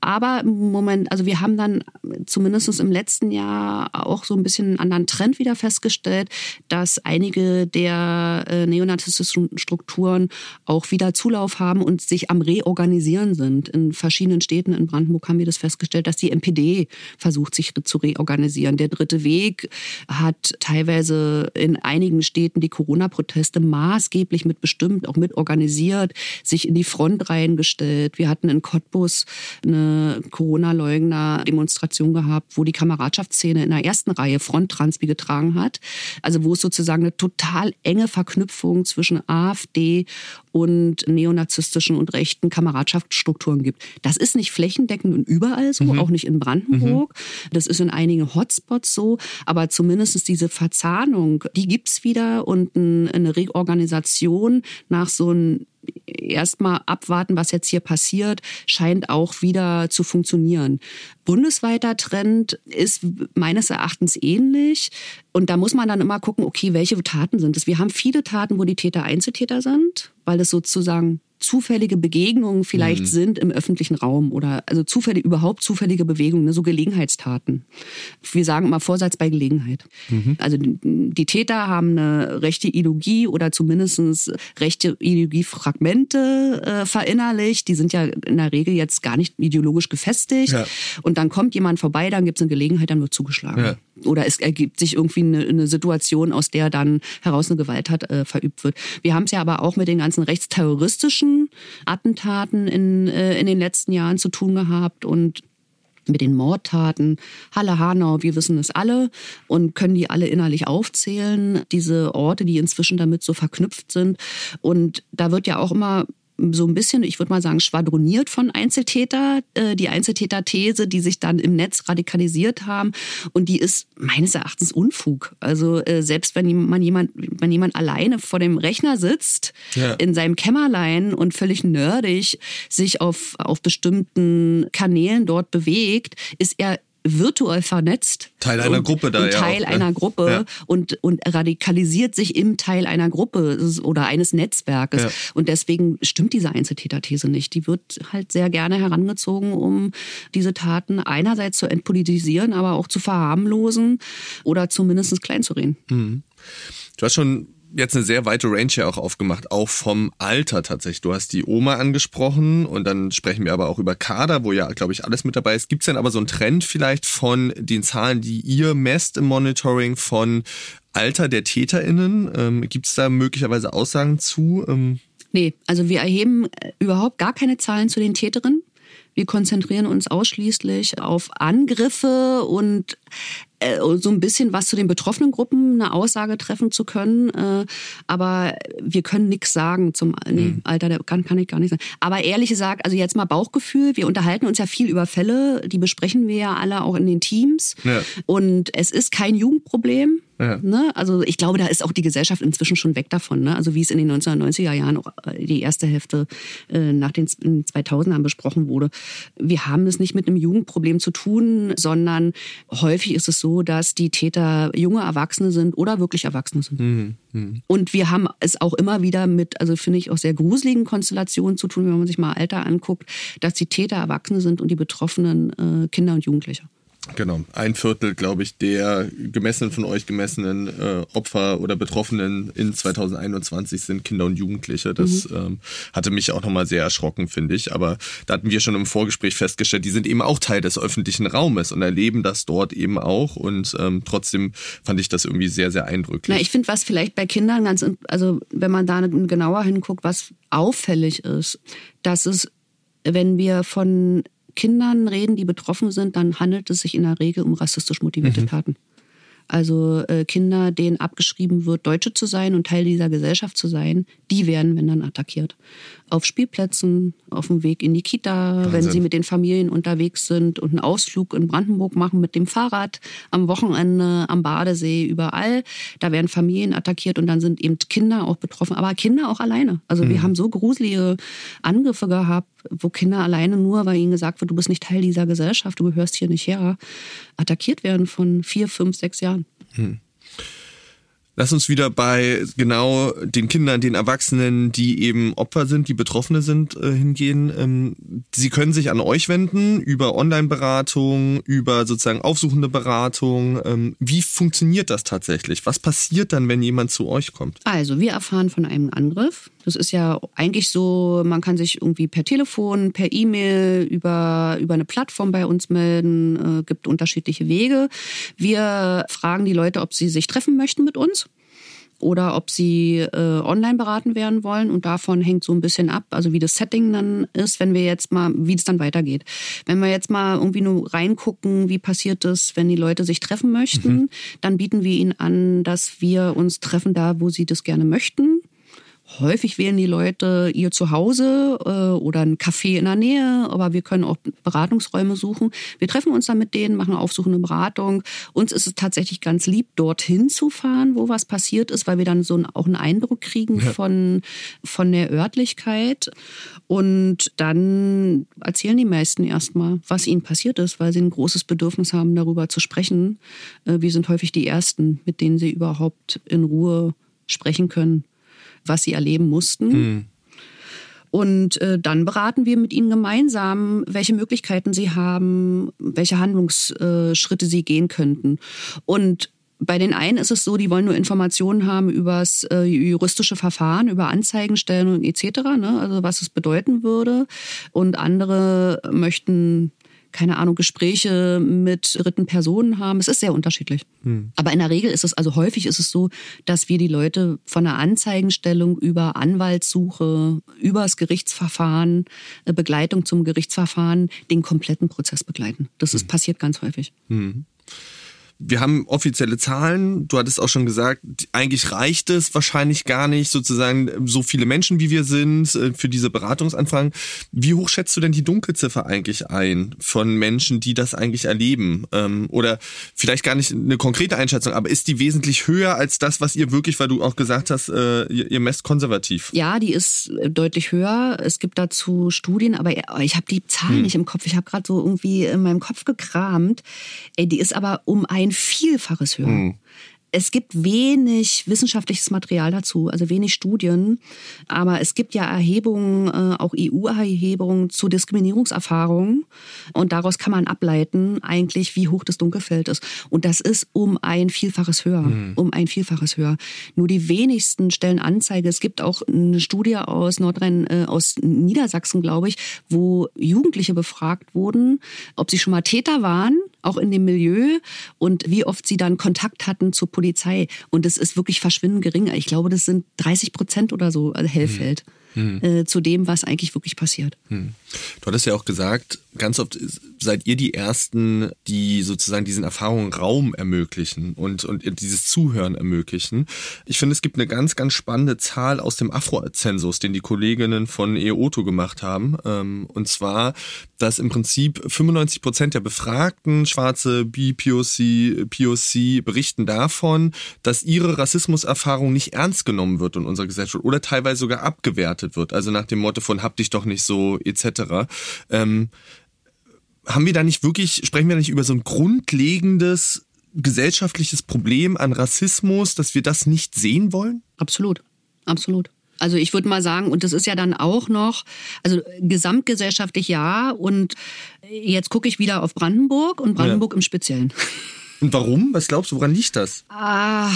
Aber Moment, also wir haben dann zumindest im letzten Jahr auch so ein bisschen einen anderen Trend wieder festgestellt, dass einige der äh, neonazistischen Strukturen auch wieder Zulauf haben und sich am Reorganisieren sind. In verschiedenen Städten in Brandenburg haben wir das festgestellt, dass die NPD versucht, sich zu reorganisieren. Der dritte Weg hat teilweise in einigen Städten die Corona-Proteste maßgeblich mitbestimmt, auch mitorganisiert, sich in die Front reingestellt. Wir hatten in Cottbus eine Corona-Leugner-Demonstration gehabt, wo die Kameradschaftsszene in der ersten Reihe Fronttranspi getragen hat. Also wo es sozusagen eine total enge Verknüpfung zwischen AfD und neonazistischen und rechten Kameradschaftsstrukturen gibt. Das ist nicht flächendeckend und überall so, mhm. auch nicht in Brandenburg. Mhm. Das ist in einigen Hotspots so, aber zumindest diese Verzahnung, die gibt's wieder und eine Reorganisation nach so einem erstmal abwarten, was jetzt hier passiert, scheint auch wieder zu funktionieren. Bundesweiter Trend ist meines Erachtens ähnlich. Und da muss man dann immer gucken, okay, welche Taten sind es? Wir haben viele Taten, wo die Täter Einzeltäter sind, weil es sozusagen zufällige Begegnungen vielleicht mhm. sind im öffentlichen Raum oder also zufällig überhaupt zufällige Bewegungen, ne, so Gelegenheitstaten. Wir sagen immer Vorsatz bei Gelegenheit. Mhm. Also die Täter haben eine rechte Ideologie oder zumindest rechte Ideologiefragmente äh, verinnerlicht. Die sind ja in der Regel jetzt gar nicht ideologisch gefestigt. Ja. Und dann kommt jemand vorbei, dann gibt es eine Gelegenheit, dann wird zugeschlagen. Ja oder es ergibt sich irgendwie eine, eine, Situation, aus der dann heraus eine Gewalttat äh, verübt wird. Wir haben es ja aber auch mit den ganzen rechtsterroristischen Attentaten in, äh, in den letzten Jahren zu tun gehabt und mit den Mordtaten. Halle, Hanau, wir wissen es alle und können die alle innerlich aufzählen, diese Orte, die inzwischen damit so verknüpft sind. Und da wird ja auch immer so ein bisschen, ich würde mal sagen, schwadroniert von Einzeltäter, äh, die Einzeltäter-These, die sich dann im Netz radikalisiert haben. Und die ist meines Erachtens Unfug. Also äh, selbst wenn man jemand, wenn jemand alleine vor dem Rechner sitzt, ja. in seinem Kämmerlein und völlig nerdig sich auf, auf bestimmten Kanälen dort bewegt, ist er virtuell vernetzt. Teil einer und, Gruppe da, und ja. Teil einer Gruppe ja. und, und radikalisiert sich im Teil einer Gruppe oder eines Netzwerkes. Ja. Und deswegen stimmt diese Einzeltäterthese nicht. Die wird halt sehr gerne herangezogen, um diese Taten einerseits zu entpolitisieren, aber auch zu verharmlosen oder zumindest klein zu reden. Mhm. Du hast schon jetzt eine sehr weite Range ja auch aufgemacht, auch vom Alter tatsächlich. Du hast die Oma angesprochen und dann sprechen wir aber auch über Kader, wo ja, glaube ich, alles mit dabei ist. Gibt es denn aber so einen Trend vielleicht von den Zahlen, die ihr messt im Monitoring von Alter der TäterInnen? Ähm, Gibt es da möglicherweise Aussagen zu? Ähm Nee, also wir erheben äh, überhaupt gar keine Zahlen zu den Täterinnen. Wir konzentrieren uns ausschließlich auf Angriffe und so ein bisschen was zu den betroffenen Gruppen, eine Aussage treffen zu können. Äh, aber wir können nichts sagen zum nee, mhm. Alter, der kann, kann ich gar nicht sagen. Aber ehrlich gesagt, also jetzt mal Bauchgefühl, wir unterhalten uns ja viel über Fälle, die besprechen wir ja alle auch in den Teams. Ja. Und es ist kein Jugendproblem. Ja. Ne? Also ich glaube, da ist auch die Gesellschaft inzwischen schon weg davon. Ne? Also wie es in den 1990er Jahren auch äh, die erste Hälfte äh, nach den 2000ern besprochen wurde. Wir haben es nicht mit einem Jugendproblem zu tun, sondern häufig ist es so, dass die Täter junge Erwachsene sind oder wirklich Erwachsene sind. Mhm. Mhm. Und wir haben es auch immer wieder mit, also finde ich auch sehr gruseligen Konstellationen zu tun, wenn man sich mal Alter anguckt, dass die Täter Erwachsene sind und die Betroffenen äh, Kinder und Jugendliche. Genau, ein Viertel, glaube ich, der gemessenen von euch gemessenen äh, Opfer oder Betroffenen in 2021 sind Kinder und Jugendliche. Das mhm. ähm, hatte mich auch nochmal sehr erschrocken, finde ich. Aber da hatten wir schon im Vorgespräch festgestellt, die sind eben auch Teil des öffentlichen Raumes und erleben das dort eben auch. Und ähm, trotzdem fand ich das irgendwie sehr, sehr eindrücklich. Na, ich finde, was vielleicht bei Kindern ganz, also wenn man da genauer hinguckt, was auffällig ist, dass es, wenn wir von Kindern reden, die betroffen sind, dann handelt es sich in der Regel um rassistisch motivierte mhm. Taten. Also äh, Kinder, denen abgeschrieben wird, Deutsche zu sein und Teil dieser Gesellschaft zu sein, die werden, wenn dann, attackiert. Auf Spielplätzen, auf dem Weg in die Kita, Wahnsinn. wenn sie mit den Familien unterwegs sind und einen Ausflug in Brandenburg machen mit dem Fahrrad, am Wochenende, am Badesee, überall. Da werden Familien attackiert und dann sind eben Kinder auch betroffen, aber Kinder auch alleine. Also mhm. wir haben so gruselige Angriffe gehabt, wo Kinder alleine nur, weil ihnen gesagt wird, du bist nicht Teil dieser Gesellschaft, du gehörst hier nicht her, attackiert werden von vier, fünf, sechs Jahren. Hm. Lass uns wieder bei genau den Kindern, den Erwachsenen, die eben Opfer sind, die Betroffene sind, äh, hingehen. Ähm, sie können sich an euch wenden über Online-Beratung, über sozusagen aufsuchende Beratung. Ähm, wie funktioniert das tatsächlich? Was passiert dann, wenn jemand zu euch kommt? Also wir erfahren von einem Angriff. Das ist ja eigentlich so, man kann sich irgendwie per Telefon, per E-Mail, über, über eine Plattform bei uns melden, äh, gibt unterschiedliche Wege. Wir fragen die Leute, ob sie sich treffen möchten mit uns oder ob sie äh, online beraten werden wollen. Und davon hängt so ein bisschen ab, also wie das Setting dann ist, wenn wir jetzt mal, wie es dann weitergeht. Wenn wir jetzt mal irgendwie nur reingucken, wie passiert es, wenn die Leute sich treffen möchten, mhm. dann bieten wir ihnen an, dass wir uns treffen da, wo sie das gerne möchten. Häufig wählen die Leute ihr Zuhause äh, oder ein Café in der Nähe, aber wir können auch Beratungsräume suchen. Wir treffen uns dann mit denen, machen eine aufsuchende Beratung. Uns ist es tatsächlich ganz lieb, dorthin zu fahren, wo was passiert ist, weil wir dann so einen, auch einen Eindruck kriegen ja. von, von der Örtlichkeit. Und dann erzählen die meisten erstmal, was ihnen passiert ist, weil sie ein großes Bedürfnis haben, darüber zu sprechen. Äh, wir sind häufig die Ersten, mit denen sie überhaupt in Ruhe sprechen können was sie erleben mussten. Mhm. Und äh, dann beraten wir mit ihnen gemeinsam, welche Möglichkeiten sie haben, welche Handlungsschritte sie gehen könnten. Und bei den einen ist es so, die wollen nur Informationen haben über das äh, juristische Verfahren, über Anzeigenstellen etc., ne? also was es bedeuten würde. Und andere möchten keine Ahnung, Gespräche mit dritten Personen haben. Es ist sehr unterschiedlich. Hm. Aber in der Regel ist es, also häufig ist es so, dass wir die Leute von der Anzeigenstellung über Anwaltssuche, über das Gerichtsverfahren, äh, Begleitung zum Gerichtsverfahren, den kompletten Prozess begleiten. Das ist hm. passiert ganz häufig. Hm. Wir haben offizielle Zahlen. Du hattest auch schon gesagt, eigentlich reicht es wahrscheinlich gar nicht, sozusagen so viele Menschen wie wir sind äh, für diese Beratungsanfragen. Wie hoch schätzt du denn die Dunkelziffer eigentlich ein von Menschen, die das eigentlich erleben? Ähm, oder vielleicht gar nicht eine konkrete Einschätzung, aber ist die wesentlich höher als das, was ihr wirklich, weil du auch gesagt hast, äh, ihr messt konservativ? Ja, die ist äh, deutlich höher. Es gibt dazu Studien, aber ich habe die Zahlen hm. nicht im Kopf. Ich habe gerade so irgendwie in meinem Kopf gekramt. Die ist aber um ein ein Vielfaches höher. Mhm. Es gibt wenig wissenschaftliches Material dazu, also wenig Studien, aber es gibt ja Erhebungen, äh, auch EU-Erhebungen zu Diskriminierungserfahrungen und daraus kann man ableiten eigentlich, wie hoch das Dunkelfeld ist. Und das ist um ein Vielfaches höher, mhm. um ein Vielfaches höher. Nur die wenigsten stellen Anzeige. Es gibt auch eine Studie aus Nordrhein, äh, aus Niedersachsen, glaube ich, wo Jugendliche befragt wurden, ob sie schon mal Täter waren auch in dem Milieu und wie oft sie dann Kontakt hatten zur Polizei. Und es ist wirklich verschwindend gering. Ich glaube, das sind 30 Prozent oder so also Hellfeld. Mhm hm. äh, zu dem, was eigentlich wirklich passiert. Hm. Du hattest ja auch gesagt, ganz oft seid ihr die Ersten, die sozusagen diesen Erfahrungen Raum ermöglichen und, und dieses Zuhören ermöglichen. Ich finde, es gibt eine ganz, ganz spannende Zahl aus dem Afro-Zensus, den die Kolleginnen von EOTO gemacht haben. Ähm, und zwar, dass im Prinzip 95 Prozent der Befragten, schwarze BPOC, POC, berichten davon, dass ihre Rassismuserfahrung nicht ernst genommen wird in unserer Gesellschaft oder teilweise sogar abgewertet wird. Also nach dem Motto von hab dich doch nicht so etc. Ähm, haben wir da nicht wirklich, sprechen wir da nicht über so ein grundlegendes gesellschaftliches Problem an Rassismus, dass wir das nicht sehen wollen? Absolut, absolut. Also ich würde mal sagen, und das ist ja dann auch noch, also gesamtgesellschaftlich ja, und jetzt gucke ich wieder auf Brandenburg und Brandenburg ja. im Speziellen. Und warum? Was glaubst du, woran liegt das? Ah.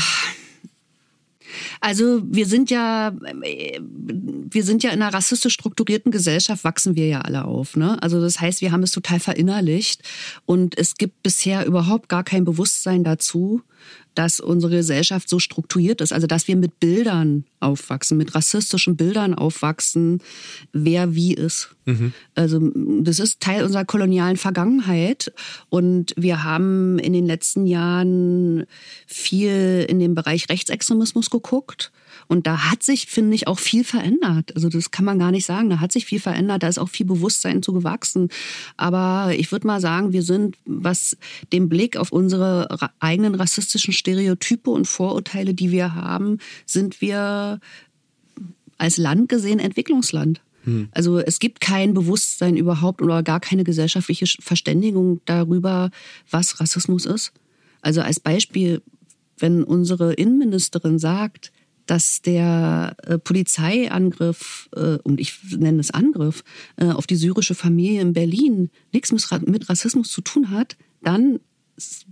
Also wir sind ja, wir sind ja in einer rassistisch strukturierten Gesellschaft, wachsen wir ja alle auf. Ne? Also das heißt, wir haben es total verinnerlicht und es gibt bisher überhaupt gar kein Bewusstsein dazu, dass unsere Gesellschaft so strukturiert ist. Also dass wir mit Bildern aufwachsen, mit rassistischen Bildern aufwachsen, wer wie ist. Mhm. Also das ist Teil unserer kolonialen Vergangenheit. Und wir haben in den letzten Jahren viel in dem Bereich Rechtsextremismus geguckt. Und da hat sich, finde ich, auch viel verändert. Also das kann man gar nicht sagen. Da hat sich viel verändert. Da ist auch viel Bewusstsein zu gewachsen. Aber ich würde mal sagen, wir sind, was den Blick auf unsere eigenen rassistischen Stereotype und Vorurteile, die wir haben, sind wir als Land gesehen Entwicklungsland. Hm. Also es gibt kein Bewusstsein überhaupt oder gar keine gesellschaftliche Verständigung darüber, was Rassismus ist. Also als Beispiel, wenn unsere Innenministerin sagt, dass der äh, Polizeiangriff, äh, und ich nenne es Angriff, äh, auf die syrische Familie in Berlin nichts mit, mit Rassismus zu tun hat, dann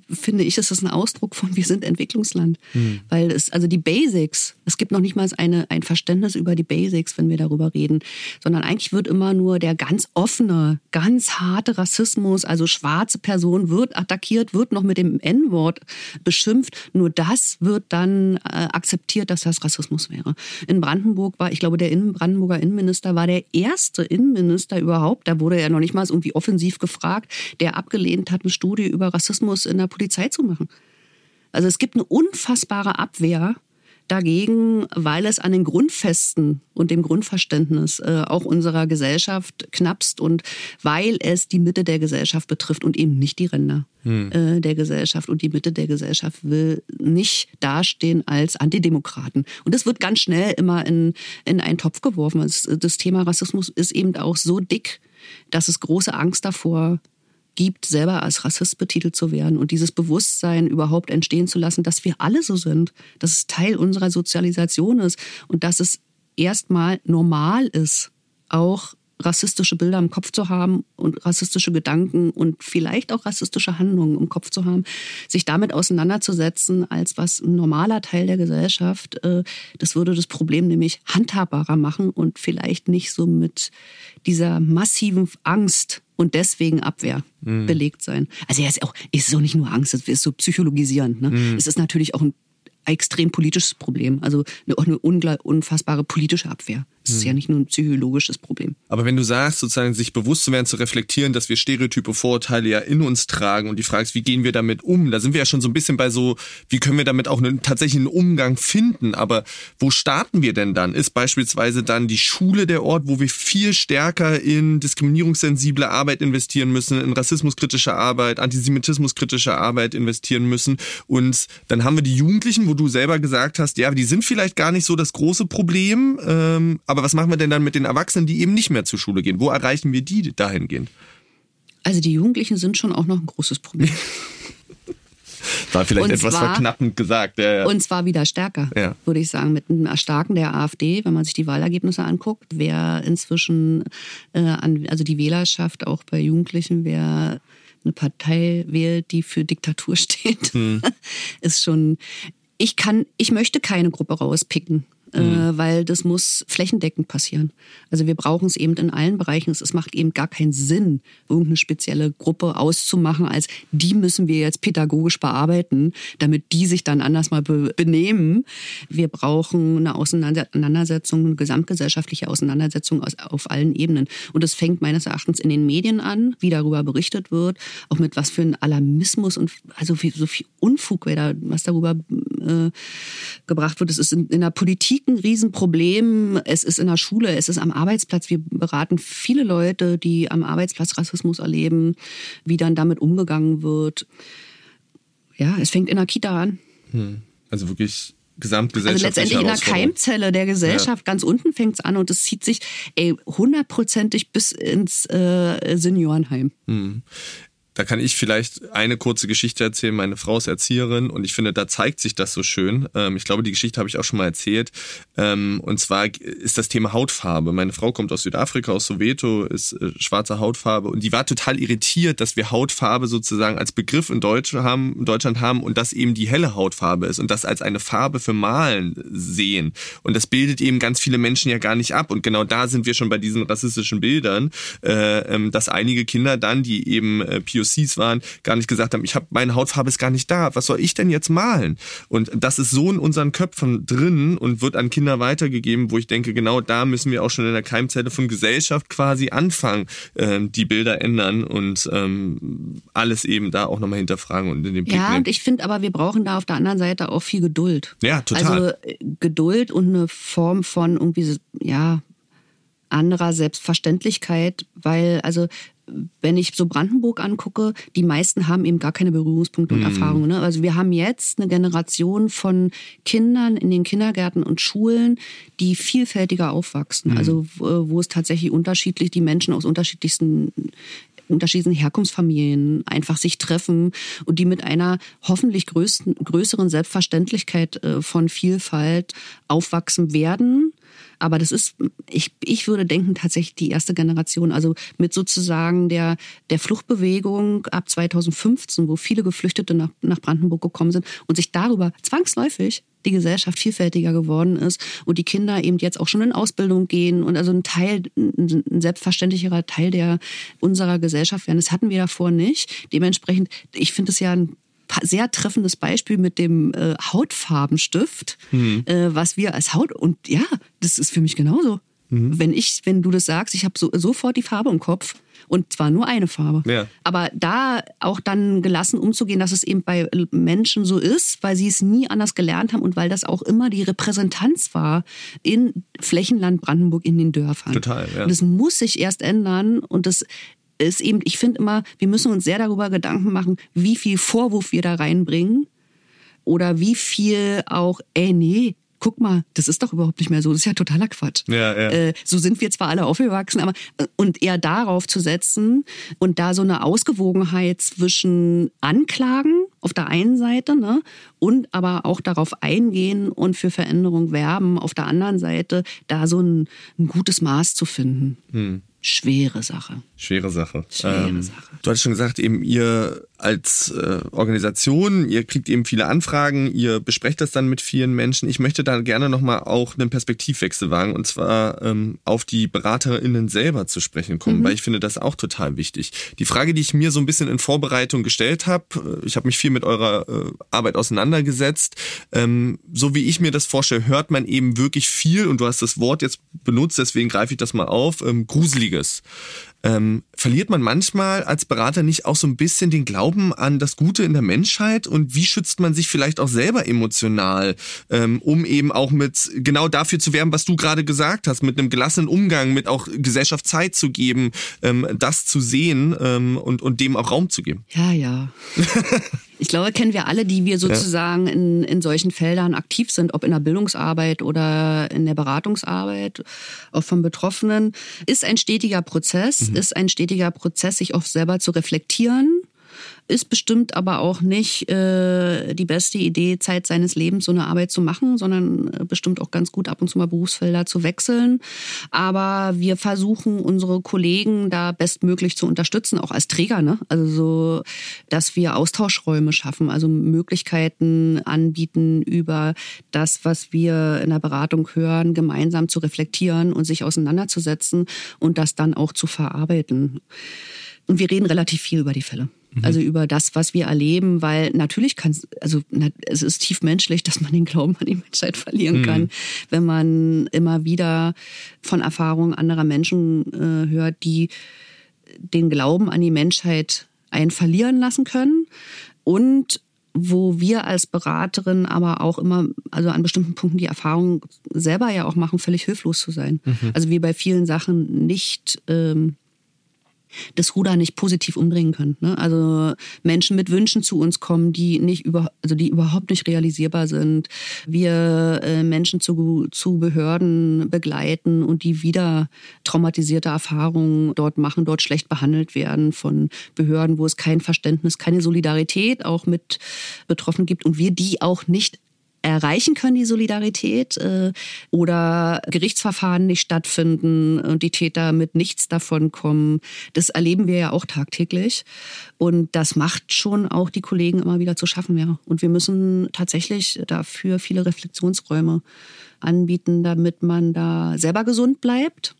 finde ich, ist das ein Ausdruck von wir sind Entwicklungsland. Mhm. Weil es, also die Basics, es gibt noch nicht mal eine, ein Verständnis über die Basics, wenn wir darüber reden, sondern eigentlich wird immer nur der ganz offene, ganz harte Rassismus, also schwarze Person wird attackiert, wird noch mit dem N-Wort beschimpft. Nur das wird dann äh, akzeptiert, dass das Rassismus wäre. In Brandenburg war, ich glaube, der Innen Brandenburger Innenminister war der erste Innenminister überhaupt, da wurde er noch nicht mal irgendwie offensiv gefragt, der abgelehnt hat, eine Studie über Rassismus in der Polizei zu machen. Also es gibt eine unfassbare Abwehr dagegen, weil es an den Grundfesten und dem Grundverständnis äh, auch unserer Gesellschaft knappst und weil es die Mitte der Gesellschaft betrifft und eben nicht die Ränder hm. äh, der Gesellschaft. Und die Mitte der Gesellschaft will nicht dastehen als Antidemokraten. Und das wird ganz schnell immer in, in einen Topf geworfen. Das, das Thema Rassismus ist eben auch so dick, dass es große Angst davor gibt, selber als Rassist betitelt zu werden und dieses Bewusstsein überhaupt entstehen zu lassen, dass wir alle so sind, dass es Teil unserer Sozialisation ist und dass es erstmal normal ist, auch rassistische Bilder im Kopf zu haben und rassistische Gedanken und vielleicht auch rassistische Handlungen im Kopf zu haben, sich damit auseinanderzusetzen als was ein normaler Teil der Gesellschaft, äh, das würde das Problem nämlich handhabbarer machen und vielleicht nicht so mit dieser massiven Angst und deswegen Abwehr mhm. belegt sein. Also er ist auch, ist auch nicht nur Angst, es ist so psychologisierend. Ne? Mhm. Es ist natürlich auch ein extrem politisches Problem, also eine, eine unfassbare politische Abwehr. Das ist ja hm. nicht nur ein psychologisches Problem. Aber wenn du sagst, sozusagen sich bewusst zu werden, zu reflektieren, dass wir Stereotype, Vorurteile ja in uns tragen und die Frage ist, wie gehen wir damit um? Da sind wir ja schon so ein bisschen bei so, wie können wir damit auch einen tatsächlichen Umgang finden? Aber wo starten wir denn dann? Ist beispielsweise dann die Schule der Ort, wo wir viel stärker in diskriminierungssensible Arbeit investieren müssen, in rassismuskritische Arbeit, antisemitismuskritische Arbeit investieren müssen? Und dann haben wir die Jugendlichen, wo du selber gesagt hast, ja, die sind vielleicht gar nicht so das große Problem, ähm, aber was machen wir denn dann mit den Erwachsenen, die eben nicht mehr zur Schule gehen? Wo erreichen wir die dahingehend? Also die Jugendlichen sind schon auch noch ein großes Problem. (laughs) War vielleicht und etwas zwar, verknappend gesagt. Ja, ja. Und zwar wieder stärker, ja. würde ich sagen, mit einem Erstarken der AfD, wenn man sich die Wahlergebnisse anguckt, wer inzwischen, äh, an, also die Wählerschaft auch bei Jugendlichen, wer eine Partei wählt, die für Diktatur (laughs) steht, hm. ist schon. Ich kann, ich möchte keine Gruppe rauspicken äh, mhm. weil das muss flächendeckend passieren. Also wir brauchen es eben in allen Bereichen. Es macht eben gar keinen Sinn, irgendeine spezielle Gruppe auszumachen, als die müssen wir jetzt pädagogisch bearbeiten, damit die sich dann anders mal be benehmen. Wir brauchen eine Auseinandersetzung, eine gesamtgesellschaftliche Auseinandersetzung aus, auf allen Ebenen. Und es fängt meines Erachtens in den Medien an, wie darüber berichtet wird, auch mit was für ein Alarmismus und also so viel Unfug, was darüber äh, gebracht wird. Es ist in, in der Politik Politik ein Riesenproblem. Es ist in der Schule, es ist am Arbeitsplatz. Wir beraten viele Leute, die am Arbeitsplatz Rassismus erleben, wie dann damit umgegangen wird. Ja, es fängt in der Kita an. Hm. Also wirklich gesamtgesellschaftliche Also letztendlich in der Keimzelle der Gesellschaft, ja. ganz unten fängt es an und es zieht sich ey, hundertprozentig bis ins äh, Seniorenheim. Hm Da kann ich vielleicht eine kurze Geschichte erzählen. Meine Frau ist Erzieherin und ich finde, da zeigt sich das so schön. Ähm, ich glaube, die Geschichte habe ich auch schon mal erzählt. Ähm, und zwar ist das Thema Hautfarbe. Meine Frau kommt aus Südafrika, aus Soweto, ist äh, schwarze Hautfarbe und die war total irritiert, dass wir Hautfarbe sozusagen als Begriff in Deutschland haben, in Deutschland haben und das eben die helle Hautfarbe ist und das als eine Farbe für Malen sehen. Und das bildet eben ganz viele Menschen ja gar nicht ab. Und genau da sind wir schon bei diesen rassistischen Bildern, äh, ähm, dass einige Kinder dann, die eben äh, POCs waren, gar nicht gesagt haben, ich habe meine Hautfarbe ist gar nicht da. Was soll ich denn jetzt malen? Und das ist so in unseren Köpfen drin und wird an Kinder weitergegeben, wo ich denke, genau da müssen wir auch schon in der Keimzelle von Gesellschaft quasi anfangen, äh, die Bilder ändern und ähm, alles eben da auch nochmal hinterfragen und in den Blick Ja, nehmen. und ich finde aber, wir brauchen da auf der anderen Seite auch viel Geduld. Ja, total. Also äh, Geduld und eine Form von irgendwie, ja, anderer Selbstverständlichkeit, weil, also, wenn ich so Brandenburg angucke, die meisten haben eben gar keine Berührungspunkte und Erfahrungen. Ne? Also wir haben jetzt eine Generation von Kindern in den Kindergärten und Schulen, die vielfältiger aufwachsen. Also wo wo es tatsächlich unterschiedlich, die Menschen aus unterschiedlichsten unterschiedlichen Herkunftsfamilien einfach sich treffen und die mit einer hoffentlich größten, größeren Selbstverständlichkeit äh, von Vielfalt aufwachsen werden. Aber das ist, ich, ich würde denken, tatsächlich die erste Generation, also mit sozusagen der, der Fluchtbewegung ab 2015, wo viele Geflüchtete nach, nach Brandenburg gekommen sind und sich darüber zwangsläufig die Gesellschaft vielfältiger geworden ist und die Kinder eben jetzt auch schon in Ausbildung gehen und also ein Teil, ein selbstverständlicherer Teil der unserer Gesellschaft werden. Das hatten wir davor nicht. Dementsprechend, ich finde es ja ein sehr treffendes Beispiel mit dem äh, Hautfarbenstift, äh, was wir als Haut und ja, das ist für mich genauso. Wenn ich, wenn du das sagst, ich habe so, sofort die Farbe im Kopf und zwar nur eine Farbe. Ja. Aber da auch dann gelassen umzugehen, dass es eben bei Menschen so ist, weil sie es nie anders gelernt haben und weil das auch immer die Repräsentanz war in Flächenland Brandenburg in den Dörfern. Total, ja. Und das muss sich erst ändern und das ist eben, ich finde immer, wir müssen uns sehr darüber Gedanken machen, wie viel Vorwurf wir da reinbringen oder wie viel auch, ey, nee, guck mal, das ist doch überhaupt nicht mehr so, das ist ja totaler Quatsch. Ja, ja. Äh, so sind wir zwar alle aufgewachsen, aber und eher darauf zu setzen und da so eine Ausgewogenheit zwischen Anklagen auf der einen Seite, ne, und aber auch darauf eingehen und für Veränderung werben auf der anderen Seite, da so ein, ein gutes Maß zu finden. Schwere Sache. Schwere Sache. Schwere Sache. Du hattest schon gesagt, eben ihr als äh, Organisation, ihr kriegt eben viele Anfragen, ihr besprecht das dann mit vielen Menschen. Ich möchte da gerne nochmal auch einen Perspektivwechsel wagen und zwar ähm, auf die BeraterInnen selber zu sprechen kommen, weil ich finde das auch total wichtig. Die Frage, die ich mir so ein bisschen in Vorbereitung gestellt habe, äh, ich habe mich viel mit eurer äh, Arbeit auseinandergesetzt. Ähm, so wie ich mir das vorstelle, hört man eben wirklich viel und du hast das Wort jetzt benutzt, deswegen greife ich das mal auf, ähm, Gruseliges. Ähm, verliert man manchmal als Berater nicht auch so ein bisschen den Glauben an das Gute in der Menschheit und wie schützt man sich vielleicht auch selber emotional, ähm, um eben auch mit genau dafür zu werben, was du gerade gesagt hast, mit einem gelassenen Umgang, mit auch Gesellschaft Zeit zu geben, ähm, das zu sehen ähm, und, und dem auch Raum zu geben. Ja, ja. (laughs) Ich glaube, kennen wir alle, die wir sozusagen in, in solchen Feldern aktiv sind, ob in der Bildungsarbeit oder in der Beratungsarbeit, auch von Betroffenen. Ist ein stetiger Prozess, ist ein stetiger Prozess, sich auch selber zu reflektieren. Ist bestimmt aber auch nicht äh, die beste Idee, Zeit seines Lebens so eine Arbeit zu machen, sondern äh, bestimmt auch ganz gut ab und zu mal Berufsfelder zu wechseln. Aber wir versuchen unsere Kollegen da bestmöglich zu unterstützen, auch als Träger, ne? Also so, dass wir Austauschräume schaffen, also Möglichkeiten anbieten, über das, was wir in der Beratung hören, gemeinsam zu reflektieren und sich auseinanderzusetzen und das dann auch zu verarbeiten. Und wir reden relativ viel über die Fälle. Also über das, was wir erleben, weil natürlich kann es, also es ist tief menschlich, dass man den Glauben an die Menschheit verlieren kann, wenn man immer wieder von Erfahrungen anderer Menschen äh, hört, die den Glauben an die Menschheit einen verlieren lassen können. Und wo wir als Beraterin aber auch immer, also an bestimmten Punkten die Erfahrung selber ja auch machen, völlig hilflos zu sein. Also wir bei vielen Sachen nicht ähm, das Ruder nicht positiv umdrehen können. Ne? Also Menschen mit Wünschen zu uns kommen, die nicht über, also die überhaupt nicht realisierbar sind. Wir äh, Menschen zu, zu Behörden begleiten und die wieder traumatisierte Erfahrungen dort machen, dort schlecht behandelt werden von Behörden, wo es kein Verständnis, keine Solidarität auch mit Betroffenen gibt und wir die auch nicht erreichen können, die Solidarität, äh, oder Gerichtsverfahren nicht stattfinden und die Täter mit nichts davon kommen. Das erleben wir ja auch tagtäglich. Und das macht schon auch die Kollegen immer wieder zu schaffen, ja. Und wir müssen tatsächlich dafür viele Reflexionsräume anbieten, damit man da selber gesund bleibt.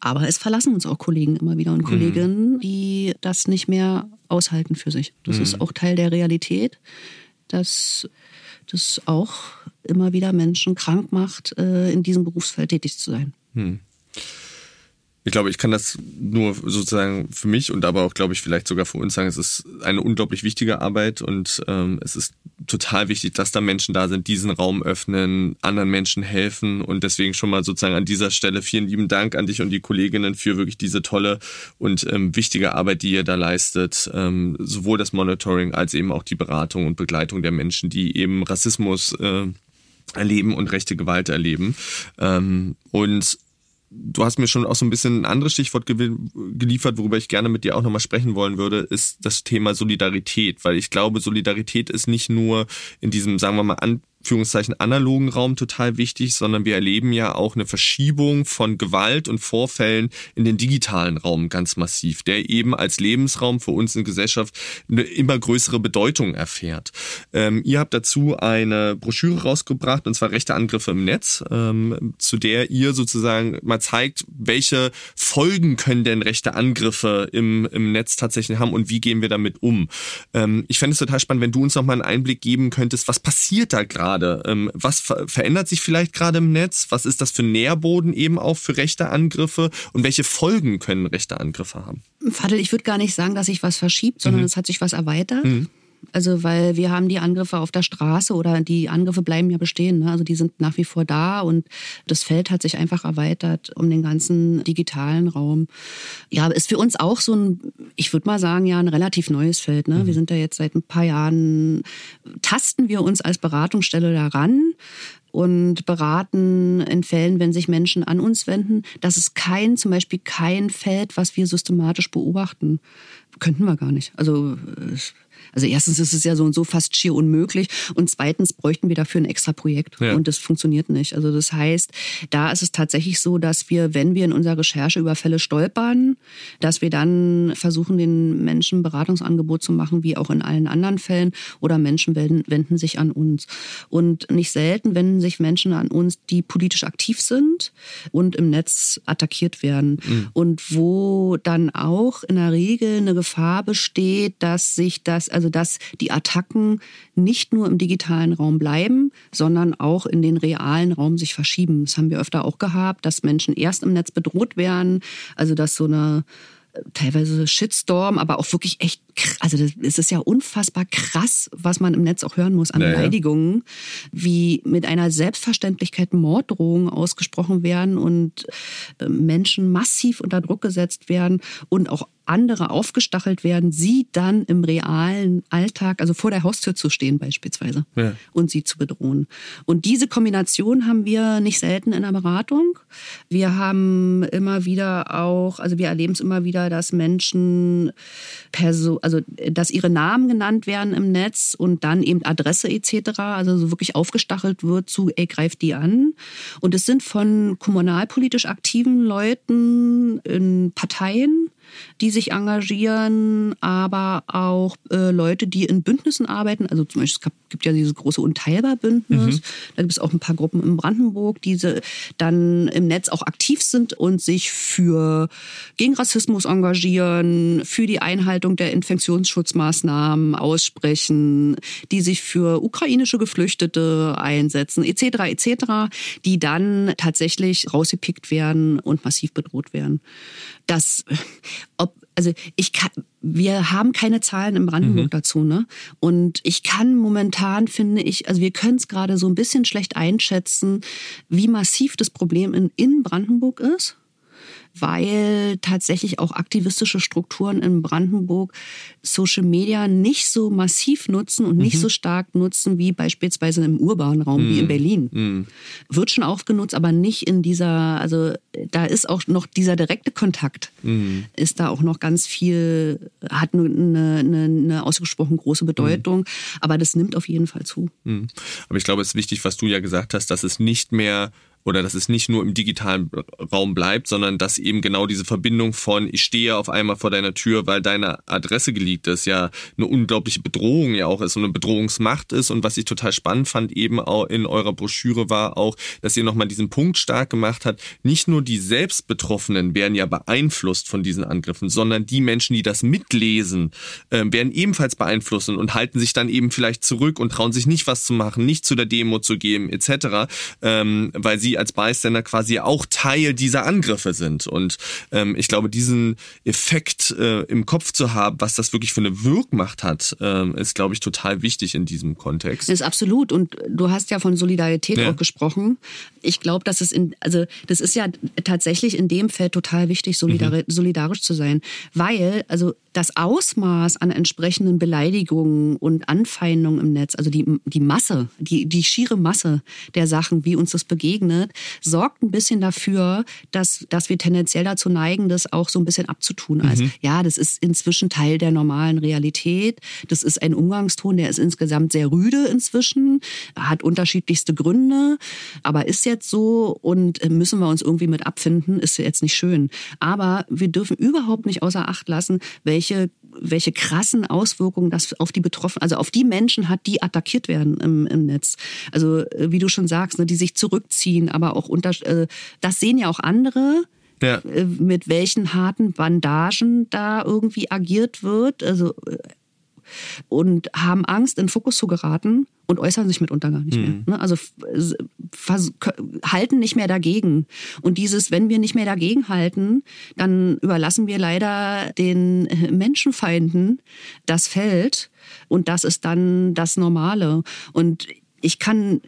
Aber es verlassen uns auch Kollegen immer wieder und mhm. Kolleginnen, die das nicht mehr aushalten für sich. Das mhm. ist auch Teil der Realität, dass das auch immer wieder Menschen krank macht, äh, in diesem Berufsfeld tätig zu sein. Hm. Ich glaube, ich kann das nur sozusagen für mich und aber auch, glaube ich, vielleicht sogar für uns sagen, es ist eine unglaublich wichtige Arbeit und ähm, es ist total wichtig, dass da Menschen da sind, diesen Raum öffnen, anderen Menschen helfen und deswegen schon mal sozusagen an dieser Stelle vielen lieben Dank an dich und die Kolleginnen für wirklich diese tolle und ähm, wichtige Arbeit, die ihr da leistet, ähm, sowohl das Monitoring als eben auch die Beratung und Begleitung der Menschen, die eben Rassismus äh, erleben und rechte Gewalt erleben. Ähm, und du hast mir schon auch so ein bisschen ein anderes Stichwort geliefert, worüber ich gerne mit dir auch nochmal sprechen wollen würde, ist das Thema Solidarität, weil ich glaube, Solidarität ist nicht nur in diesem, sagen wir mal, Anführungszeichen analogen Raum total wichtig, sondern wir erleben ja auch eine Verschiebung von Gewalt und Vorfällen in den digitalen Raum ganz massiv, der eben als Lebensraum für uns in Gesellschaft eine immer größere Bedeutung erfährt. Ähm, ihr habt dazu eine Broschüre rausgebracht, und zwar Rechte Angriffe im Netz, ähm, zu der ihr sozusagen mal zeigt, welche Folgen können denn rechte Angriffe im, im Netz tatsächlich haben und wie gehen wir damit um. Ähm, ich fände es total spannend, wenn du uns noch mal einen Einblick geben könntest, was passiert da gerade gerade? Ähm, was ver verändert sich vielleicht gerade im Netz? Was ist das für Nährboden eben auch für rechte Angriffe? Und welche Folgen können rechte Angriffe haben? Fadel, ich würde gar nicht sagen, dass sich was verschiebt, sondern mhm. es hat sich was erweitert. Mhm. Also weil wir haben die Angriffe auf der Straße oder die Angriffe bleiben ja bestehen. Ne? Also die sind nach wie vor da und das Feld hat sich einfach erweitert um den ganzen digitalen Raum. Ja, ist für uns auch so ein, ich würde mal sagen, ja, ein relativ neues Feld. Ne? Mhm. Wir sind da jetzt seit ein paar Jahren, tasten wir uns als Beratungsstelle daran und beraten in Fällen, wenn sich Menschen an uns wenden. Das ist kein, zum Beispiel kein Feld, was wir systematisch beobachten. Könnten wir gar nicht. Also also erstens ist es ja so und so fast schier unmöglich und zweitens bräuchten wir dafür ein extra Projekt ja. und das funktioniert nicht. Also das heißt, da ist es tatsächlich so, dass wir, wenn wir in unserer Recherche über Fälle stolpern, dass wir dann versuchen, den Menschen Beratungsangebot zu machen, wie auch in allen anderen Fällen oder Menschen wenden, wenden sich an uns. Und nicht selten wenden sich Menschen an uns, die politisch aktiv sind und im Netz attackiert werden mhm. und wo dann auch in der Regel eine Gefahr besteht, dass sich das, also dass die Attacken nicht nur im digitalen Raum bleiben, sondern auch in den realen Raum sich verschieben. Das haben wir öfter auch gehabt, dass Menschen erst im Netz bedroht werden, also dass so eine teilweise Shitstorm, aber auch wirklich echt, also es ist ja unfassbar krass, was man im Netz auch hören muss an naja. Beleidigungen, wie mit einer Selbstverständlichkeit Morddrohungen ausgesprochen werden und äh, Menschen massiv unter Druck gesetzt werden und auch andere aufgestachelt werden, sie dann im realen Alltag, also vor der Haustür zu stehen beispielsweise ja. und sie zu bedrohen. Und diese Kombination haben wir nicht selten in der Beratung. Wir haben immer wieder auch, also wir erleben es immer wieder, dass Menschen, Perso also dass ihre Namen genannt werden im Netz und dann eben Adresse etc., also so wirklich aufgestachelt wird zu, ey, greif die an. Und es sind von kommunalpolitisch aktiven Leuten in Parteien, die sich engagieren, aber auch äh, Leute, die in Bündnissen arbeiten. Also zum Beispiel, es gibt ja dieses große Unteilbar-Bündnis. Mhm. Da gibt es auch ein paar Gruppen in Brandenburg, die dann im Netz auch aktiv sind und sich für gegen Rassismus engagieren, für die Einhaltung der Infektionsschutzmaßnahmen aussprechen, die sich für ukrainische Geflüchtete einsetzen, etc., etc., die dann tatsächlich rausgepickt werden und massiv bedroht werden dass ob also ich kann, wir haben keine Zahlen in Brandenburg mhm. dazu, ne? Und ich kann momentan finde ich, also wir können es gerade so ein bisschen schlecht einschätzen, wie massiv das Problem in, in Brandenburg ist weil tatsächlich auch aktivistische Strukturen in Brandenburg Social Media nicht so massiv nutzen und nicht mhm. so stark nutzen wie beispielsweise im urbanen Raum mhm. wie in mhm. Berlin. Mhm. Wird schon auch genutzt, aber nicht in dieser, also da ist auch noch dieser direkte Kontakt, mhm. ist da auch noch ganz viel, hat eine, eine, eine ausgesprochen große Bedeutung, aber das nimmt auf jeden Fall zu. Aber ich glaube, es ist wichtig, was du ja gesagt hast, dass es nicht mehr oder dass es nicht nur im digitalen Raum bleibt, sondern dass eben genau diese Verbindung von ich stehe auf einmal vor deiner Tür, weil deine Adresse geleakt ist, ja eine unglaubliche Bedrohung ja auch ist und eine Bedrohungsmacht ist und was ich total spannend fand eben auch in eurer Broschüre war auch, dass ihr nochmal diesen Punkt stark gemacht hat, nicht nur die Selbstbetroffenen werden ja beeinflusst von diesen Angriffen, sondern die Menschen, die das mitlesen, äh, werden ebenfalls beeinflusst und halten sich dann eben vielleicht zurück und trauen sich nicht was zu machen, nicht zu der Demo zu gehen etc., ähm, weil sie als Bystander quasi auch Teil dieser Angriffe sind. Und ähm, ich glaube, diesen Effekt äh, im Kopf zu haben, was das wirklich für eine Wirkmacht hat, ähm, ist, glaube ich, total wichtig in diesem Kontext. Das ist absolut. Und du hast ja von Solidarität ja. auch gesprochen. Ich glaube, dass es in, also das ist ja tatsächlich in dem Feld total wichtig, solidari mhm. solidarisch zu sein. Weil, also das Ausmaß an entsprechenden Beleidigungen und Anfeindungen im Netz, also die, die Masse, die, die schiere Masse der Sachen, wie uns das begegnet, sorgt ein bisschen dafür, dass, dass wir tendenziell dazu neigen, das auch so ein bisschen abzutun. Mhm. Als, ja, das ist inzwischen Teil der normalen Realität. Das ist ein Umgangston, der ist insgesamt sehr rüde inzwischen, hat unterschiedlichste Gründe, aber ist jetzt so und müssen wir uns irgendwie mit abfinden, ist jetzt nicht schön. Aber wir dürfen überhaupt nicht außer Acht lassen, welche welche krassen Auswirkungen das auf die Betroffenen, also auf die Menschen hat, die attackiert werden im, im Netz. Also wie du schon sagst, ne, die sich zurückziehen, aber auch unter, äh, das sehen ja auch andere. Ja. Äh, mit welchen harten Bandagen da irgendwie agiert wird. Also und haben Angst, in Fokus zu geraten und äußern sich mitunter gar nicht mhm. mehr. Ne? Also halten nicht mehr dagegen. Und dieses, wenn wir nicht mehr dagegen halten, dann überlassen wir leider den Menschenfeinden das Feld. Und das ist dann das Normale. Und ich kann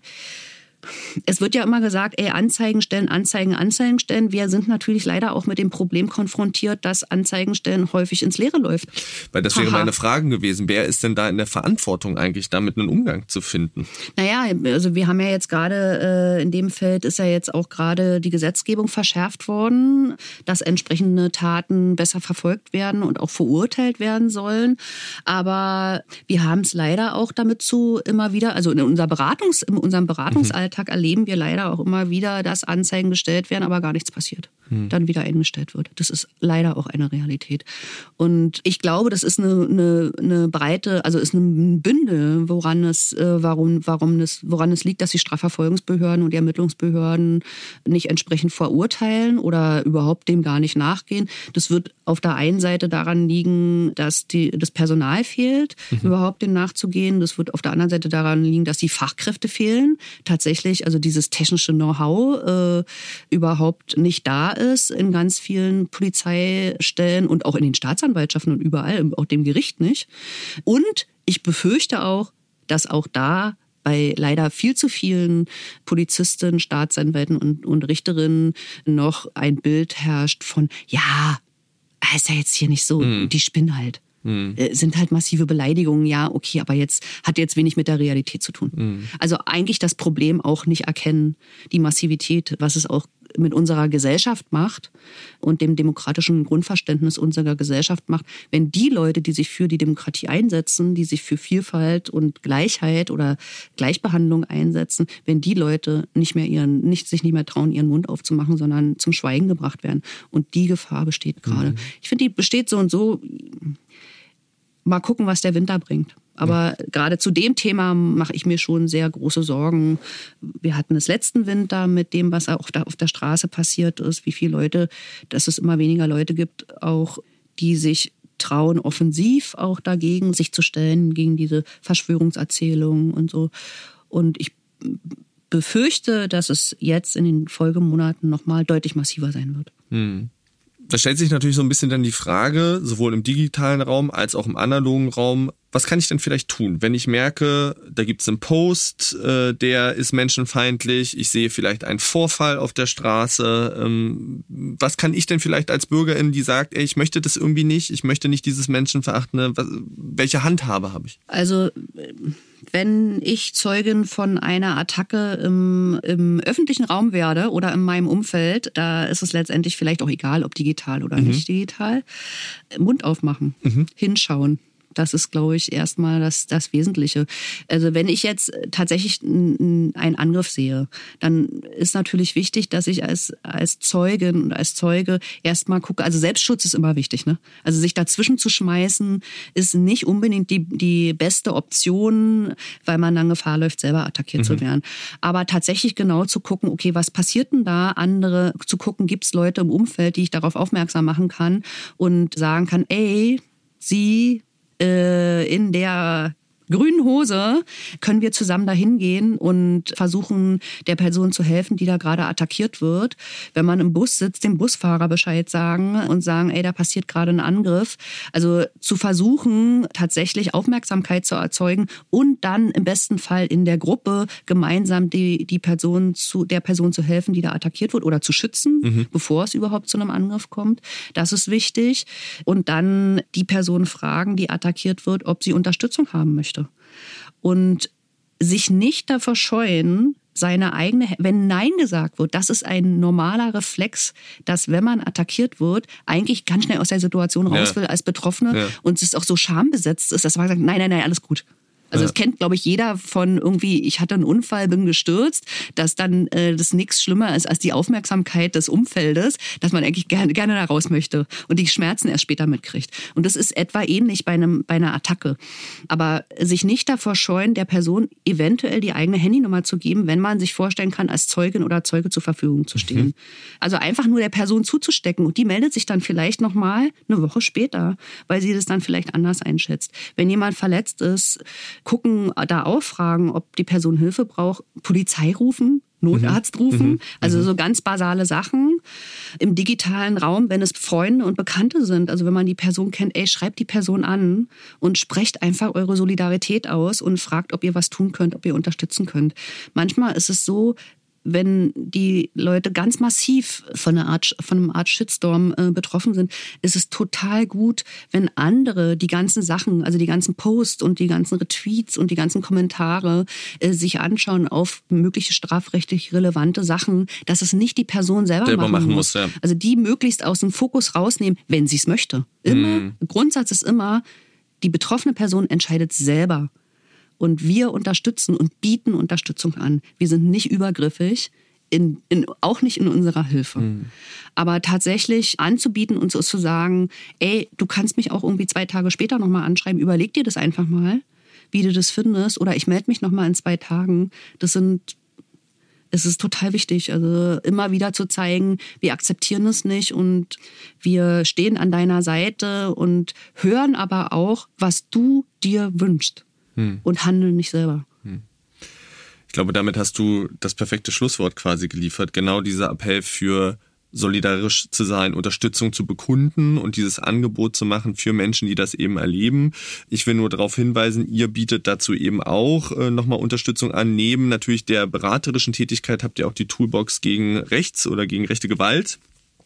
es wird ja immer gesagt, ey, Anzeigen stellen, Anzeigen, Anzeigen stellen. Wir sind natürlich leider auch mit dem Problem konfrontiert, dass Anzeigen stellen häufig ins Leere läuft. Weil das wäre Aha. meine Frage gewesen. Wer ist denn da in der Verantwortung eigentlich, damit einen Umgang zu finden? Naja, also wir haben ja jetzt gerade, äh, in dem Feld ist ja jetzt auch gerade die Gesetzgebung verschärft worden, dass entsprechende Taten besser verfolgt werden und auch verurteilt werden sollen. Aber wir haben es leider auch damit zu immer wieder, also in, unser Beratungs, in unserem Beratungsalltag, Alltag erleben wir leider auch immer wieder, dass Anzeigen gestellt werden, aber gar nichts passiert. Hm. Dann wieder eingestellt wird. Das ist leider auch eine Realität. Und ich glaube, das ist eine, eine, eine breite, also ist ein Bündel, woran es, äh, warum, warum es, woran es liegt, dass die Strafverfolgungsbehörden und die Ermittlungsbehörden nicht entsprechend verurteilen oder überhaupt dem gar nicht nachgehen. Das wird auf der einen Seite daran liegen, dass die, das Personal fehlt, mhm. überhaupt dem nachzugehen. Das wird auf der anderen Seite daran liegen, dass die Fachkräfte fehlen. Tatsächlich tatsächlich, also dieses technische Know-how äh, überhaupt nicht da ist in ganz vielen Polizeistellen und auch in den Staatsanwaltschaften und überall, auch dem Gericht nicht. Und ich befürchte auch, dass auch da bei leider viel zu vielen Polizisten, Staatsanwälten und, und Richterinnen noch ein Bild herrscht von, ja, ist ja jetzt hier nicht so, mhm. die spinnen halt. Mhm. Sind halt massive Beleidigungen, ja, okay, aber jetzt hat jetzt wenig mit der Realität zu tun. Mhm. Also eigentlich das Problem auch nicht erkennen, die Massivität, was es auch mit unserer Gesellschaft macht und dem demokratischen Grundverständnis unserer Gesellschaft macht, wenn die Leute, die sich für die Demokratie einsetzen, die sich für Vielfalt und Gleichheit oder Gleichbehandlung einsetzen, wenn die Leute nicht mehr ihren, nicht, sich nicht mehr trauen, ihren Mund aufzumachen, sondern zum Schweigen gebracht werden. Und die Gefahr besteht gerade. Mhm. Ich finde, die besteht so und so mal gucken, was der Winter bringt. Aber ja. gerade zu dem Thema mache ich mir schon sehr große Sorgen. Wir hatten es letzten Winter mit dem, was auch auf der Straße passiert ist, wie viele Leute, dass es immer weniger Leute gibt, auch die sich trauen, offensiv auch dagegen sich zu stellen, gegen diese Verschwörungserzählungen und so. Und ich befürchte, dass es jetzt in den Folgemonaten nochmal deutlich massiver sein wird. Hm Da stellt sich natürlich so ein bisschen dann die Frage, sowohl im digitalen Raum als auch im analogen Raum, was kann ich denn vielleicht tun, wenn ich merke, da gibt es einen Post, äh, der ist menschenfeindlich, ich sehe vielleicht einen Vorfall auf der Straße. Ähm, was kann ich denn vielleicht als Bürgerin, die sagt, ey, ich möchte das irgendwie nicht, ich möchte nicht dieses Menschenverachtende, was, welche Handhabe habe ich? Also wenn ich Zeugin von einer Attacke im, im öffentlichen Raum werde oder in meinem Umfeld, da ist es letztendlich vielleicht auch egal, ob digital oder mhm. nicht digital, Mund aufmachen, mhm. hinschauen das ist, glaube ich, erstmal das, das Wesentliche. Also wenn ich jetzt tatsächlich einen Angriff sehe, dann ist natürlich wichtig, dass ich als, als Zeugin und als Zeuge erstmal gucke. Also Selbstschutz ist immer wichtig. Ne? Also sich dazwischen zu schmeißen, ist nicht unbedingt die, die beste Option, weil man dann Gefahr läuft, selber attackiert mhm. zu werden. Aber tatsächlich genau zu gucken, okay, was passiert denn da? Andere zu gucken, gibt es Leute im Umfeld, die ich darauf aufmerksam machen kann und sagen kann, ey, sie äh, in der grünen Hose können wir zusammen dahin gehen und versuchen, der Person zu helfen, die da gerade attackiert wird. Wenn man im Bus sitzt, dem Busfahrer Bescheid sagen und sagen, ey, da passiert gerade ein Angriff. Also zu versuchen, tatsächlich Aufmerksamkeit zu erzeugen und dann im besten Fall in der Gruppe gemeinsam die, die Person zu, der Person zu helfen, die da attackiert wird oder zu schützen, mhm. bevor es überhaupt zu einem Angriff kommt. Das ist wichtig. Und dann die Person fragen, die attackiert wird, ob sie Unterstützung haben möchte und sich nicht davor scheuen, seine eigene, wenn Nein gesagt wird, das ist ein normaler Reflex, dass wenn man attackiert wird, eigentlich ganz schnell aus der Situation raus will als Betroffene ja. und es auch so schambesetzt ist, dass man sagt, nein, nein, nein, alles gut. Also das kennt, glaube ich, jeder von irgendwie, ich hatte einen Unfall, bin gestürzt, dass dann äh, das nichts schlimmer ist als die Aufmerksamkeit des Umfeldes, dass man eigentlich gerne, gerne da raus möchte und die Schmerzen erst später mitkriegt. Und das ist etwa ähnlich bei, einem, bei einer Attacke. Aber sich nicht davor scheuen, der Person eventuell die eigene Handynummer zu geben, wenn man sich vorstellen kann, als Zeugin oder Zeuge zur Verfügung zu stehen. Mhm. Also einfach nur der Person zuzustecken und die meldet sich dann vielleicht nochmal eine Woche später, weil sie das dann vielleicht anders einschätzt. Wenn jemand verletzt ist, gucken, da auffragen, ob die Person Hilfe braucht, Polizei rufen, Notarzt mhm. rufen, mhm. also mhm. so ganz basale Sachen. Im digitalen Raum, wenn es Freunde und Bekannte sind, also wenn man die Person kennt, ey, schreibt die Person an und sprecht einfach eure Solidarität aus und fragt, ob ihr was tun könnt, ob ihr unterstützen könnt. Manchmal ist es so, wenn die Leute ganz massiv von einer Art, von einem Art Shitstorm äh, betroffen sind, ist es total gut, wenn andere die ganzen Sachen, also die ganzen Posts und die ganzen Retweets und die ganzen Kommentare äh, sich anschauen auf mögliche strafrechtlich relevante Sachen, dass es nicht die Person selber, selber machen, machen, muss. Ja. Also die möglichst aus dem Fokus rausnehmen, wenn sie es möchte. Immer, mhm. Grundsatz ist immer, die betroffene Person entscheidet selber und wir unterstützen und bieten Unterstützung an. Wir sind nicht übergriffig. In, in, auch nicht in unserer Hilfe. Mhm. Aber tatsächlich anzubieten und so zu sagen, ey, du kannst mich auch irgendwie zwei Tage später nochmal anschreiben, überleg dir das einfach mal, wie du das findest, oder ich melde mich nochmal in zwei Tagen. Das sind es ist total wichtig, also immer wieder zu zeigen, wir akzeptieren es nicht und wir stehen an deiner Seite und hören aber auch, was du dir wünschst hm. und handeln nicht selber. Hm. Ich glaube, damit hast du das perfekte Schlusswort quasi geliefert. Genau dieser Appell für solidarisch zu sein, Unterstützung zu bekunden und dieses Angebot zu machen für Menschen, die das eben erleben. Ich will nur darauf hinweisen, ihr bietet dazu eben auch äh, nochmal Unterstützung an. Neben natürlich der beraterischen Tätigkeit habt ihr auch die Toolbox gegen Rechts oder gegen rechte Gewalt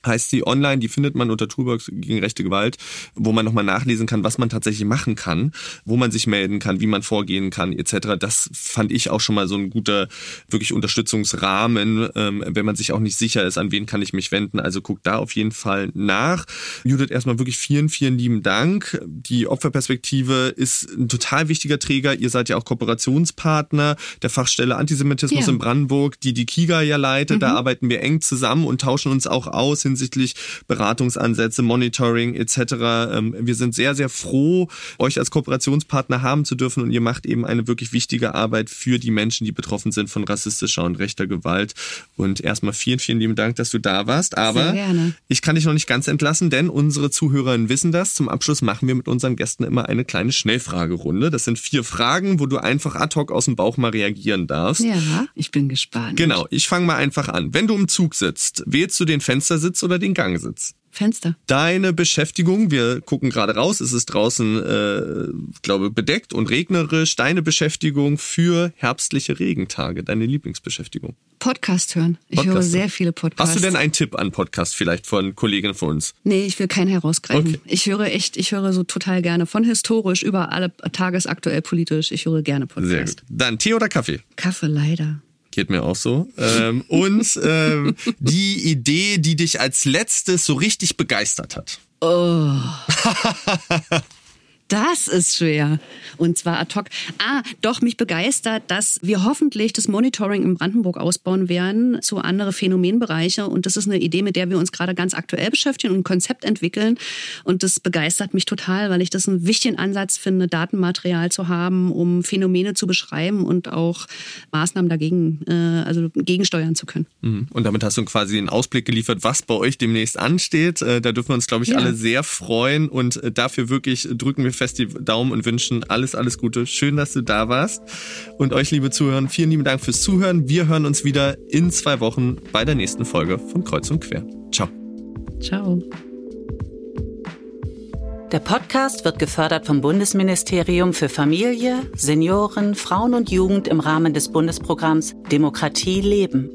heißt sie online, die findet man unter Toolbox gegen rechte Gewalt, wo man nochmal nachlesen kann, was man tatsächlich machen kann, wo man sich melden kann, wie man vorgehen kann, etc. Das fand ich auch schon mal so ein guter, wirklich Unterstützungsrahmen, ähm, wenn man sich auch nicht sicher ist, an wen kann ich mich wenden. Also guckt da auf jeden Fall nach. Judith, erstmal wirklich vielen, vielen lieben Dank. Die Opferperspektive ist ein total wichtiger Träger. Ihr seid ja auch Kooperationspartner der Fachstelle Antisemitismus ja. in Brandenburg, die die KIGA ja leitet. Mhm. Da arbeiten wir eng zusammen und tauschen uns auch aus hinsichtlich Beratungsansätze, Monitoring etc. Ähm, wir sind sehr, sehr froh, euch als Kooperationspartner haben zu dürfen und ihr macht eben eine wirklich wichtige Arbeit für die Menschen, die betroffen sind von rassistischer und rechter Gewalt. Und erstmal vielen, vielen lieben Dank, dass du da warst. Aber ich kann dich noch nicht ganz entlassen, denn unsere Zuhörerinnen wissen das. Zum Abschluss machen wir mit unseren Gästen immer eine kleine Schnellfragerunde. Das sind vier Fragen, wo du einfach ad hoc aus dem Bauch mal reagieren darfst. Ja, ich bin gespannt. Genau, ich fange mal einfach an. Wenn du im Zug sitzt, wählst du den Fenstersitz oder den Gangsitz? Fenster. Deine Beschäftigung, wir gucken gerade raus, es ist draußen, äh, glaube bedeckt und regnerisch. Deine Beschäftigung für herbstliche Regentage, deine Lieblingsbeschäftigung. Podcast hören. Ich Podcast höre hören. sehr viele Podcasts. Hast du denn einen Tipp an Podcast vielleicht von Kolleginnen von uns? Nee, ich will keinen herausgreifen. Okay. Ich höre echt, ich höre so total gerne von historisch über alle tagesaktuell politisch. Ich höre gerne Podcast. Sehr gut. Dann Tee oder Kaffee? Kaffee leider. Geht mir auch so. Ähm, und ähm, die Idee, die dich als letztes so richtig begeistert hat. (laughs) Das ist schwer. Und zwar ad hoc. Ah, doch, mich begeistert, dass wir hoffentlich das Monitoring in Brandenburg ausbauen werden zu andere Phänomenbereiche. Und das ist eine Idee, mit der wir uns gerade ganz aktuell beschäftigen und ein Konzept entwickeln. Und das begeistert mich total, weil ich das einen wichtigen Ansatz finde, Datenmaterial zu haben, um Phänomene zu beschreiben und auch Maßnahmen dagegen, äh, also gegensteuern zu können. Mhm. Und damit hast du quasi einen Ausblick geliefert, was bei euch demnächst ansteht. Äh, Da dürfen wir uns, glaube ich, Ja. alle sehr freuen und äh, dafür wirklich drücken wir fest die Daumen und wünschen alles, alles Gute. Schön, dass du da warst. Und euch, liebe Zuhörer, vielen lieben Dank fürs Zuhören. Wir hören uns wieder in zwei Wochen bei der nächsten Folge von Kreuz und Quer. Ciao. Ciao. Der Podcast wird gefördert vom Bundesministerium für Familie, Senioren, Frauen und Jugend im Rahmen des Bundesprogramms Demokratie leben.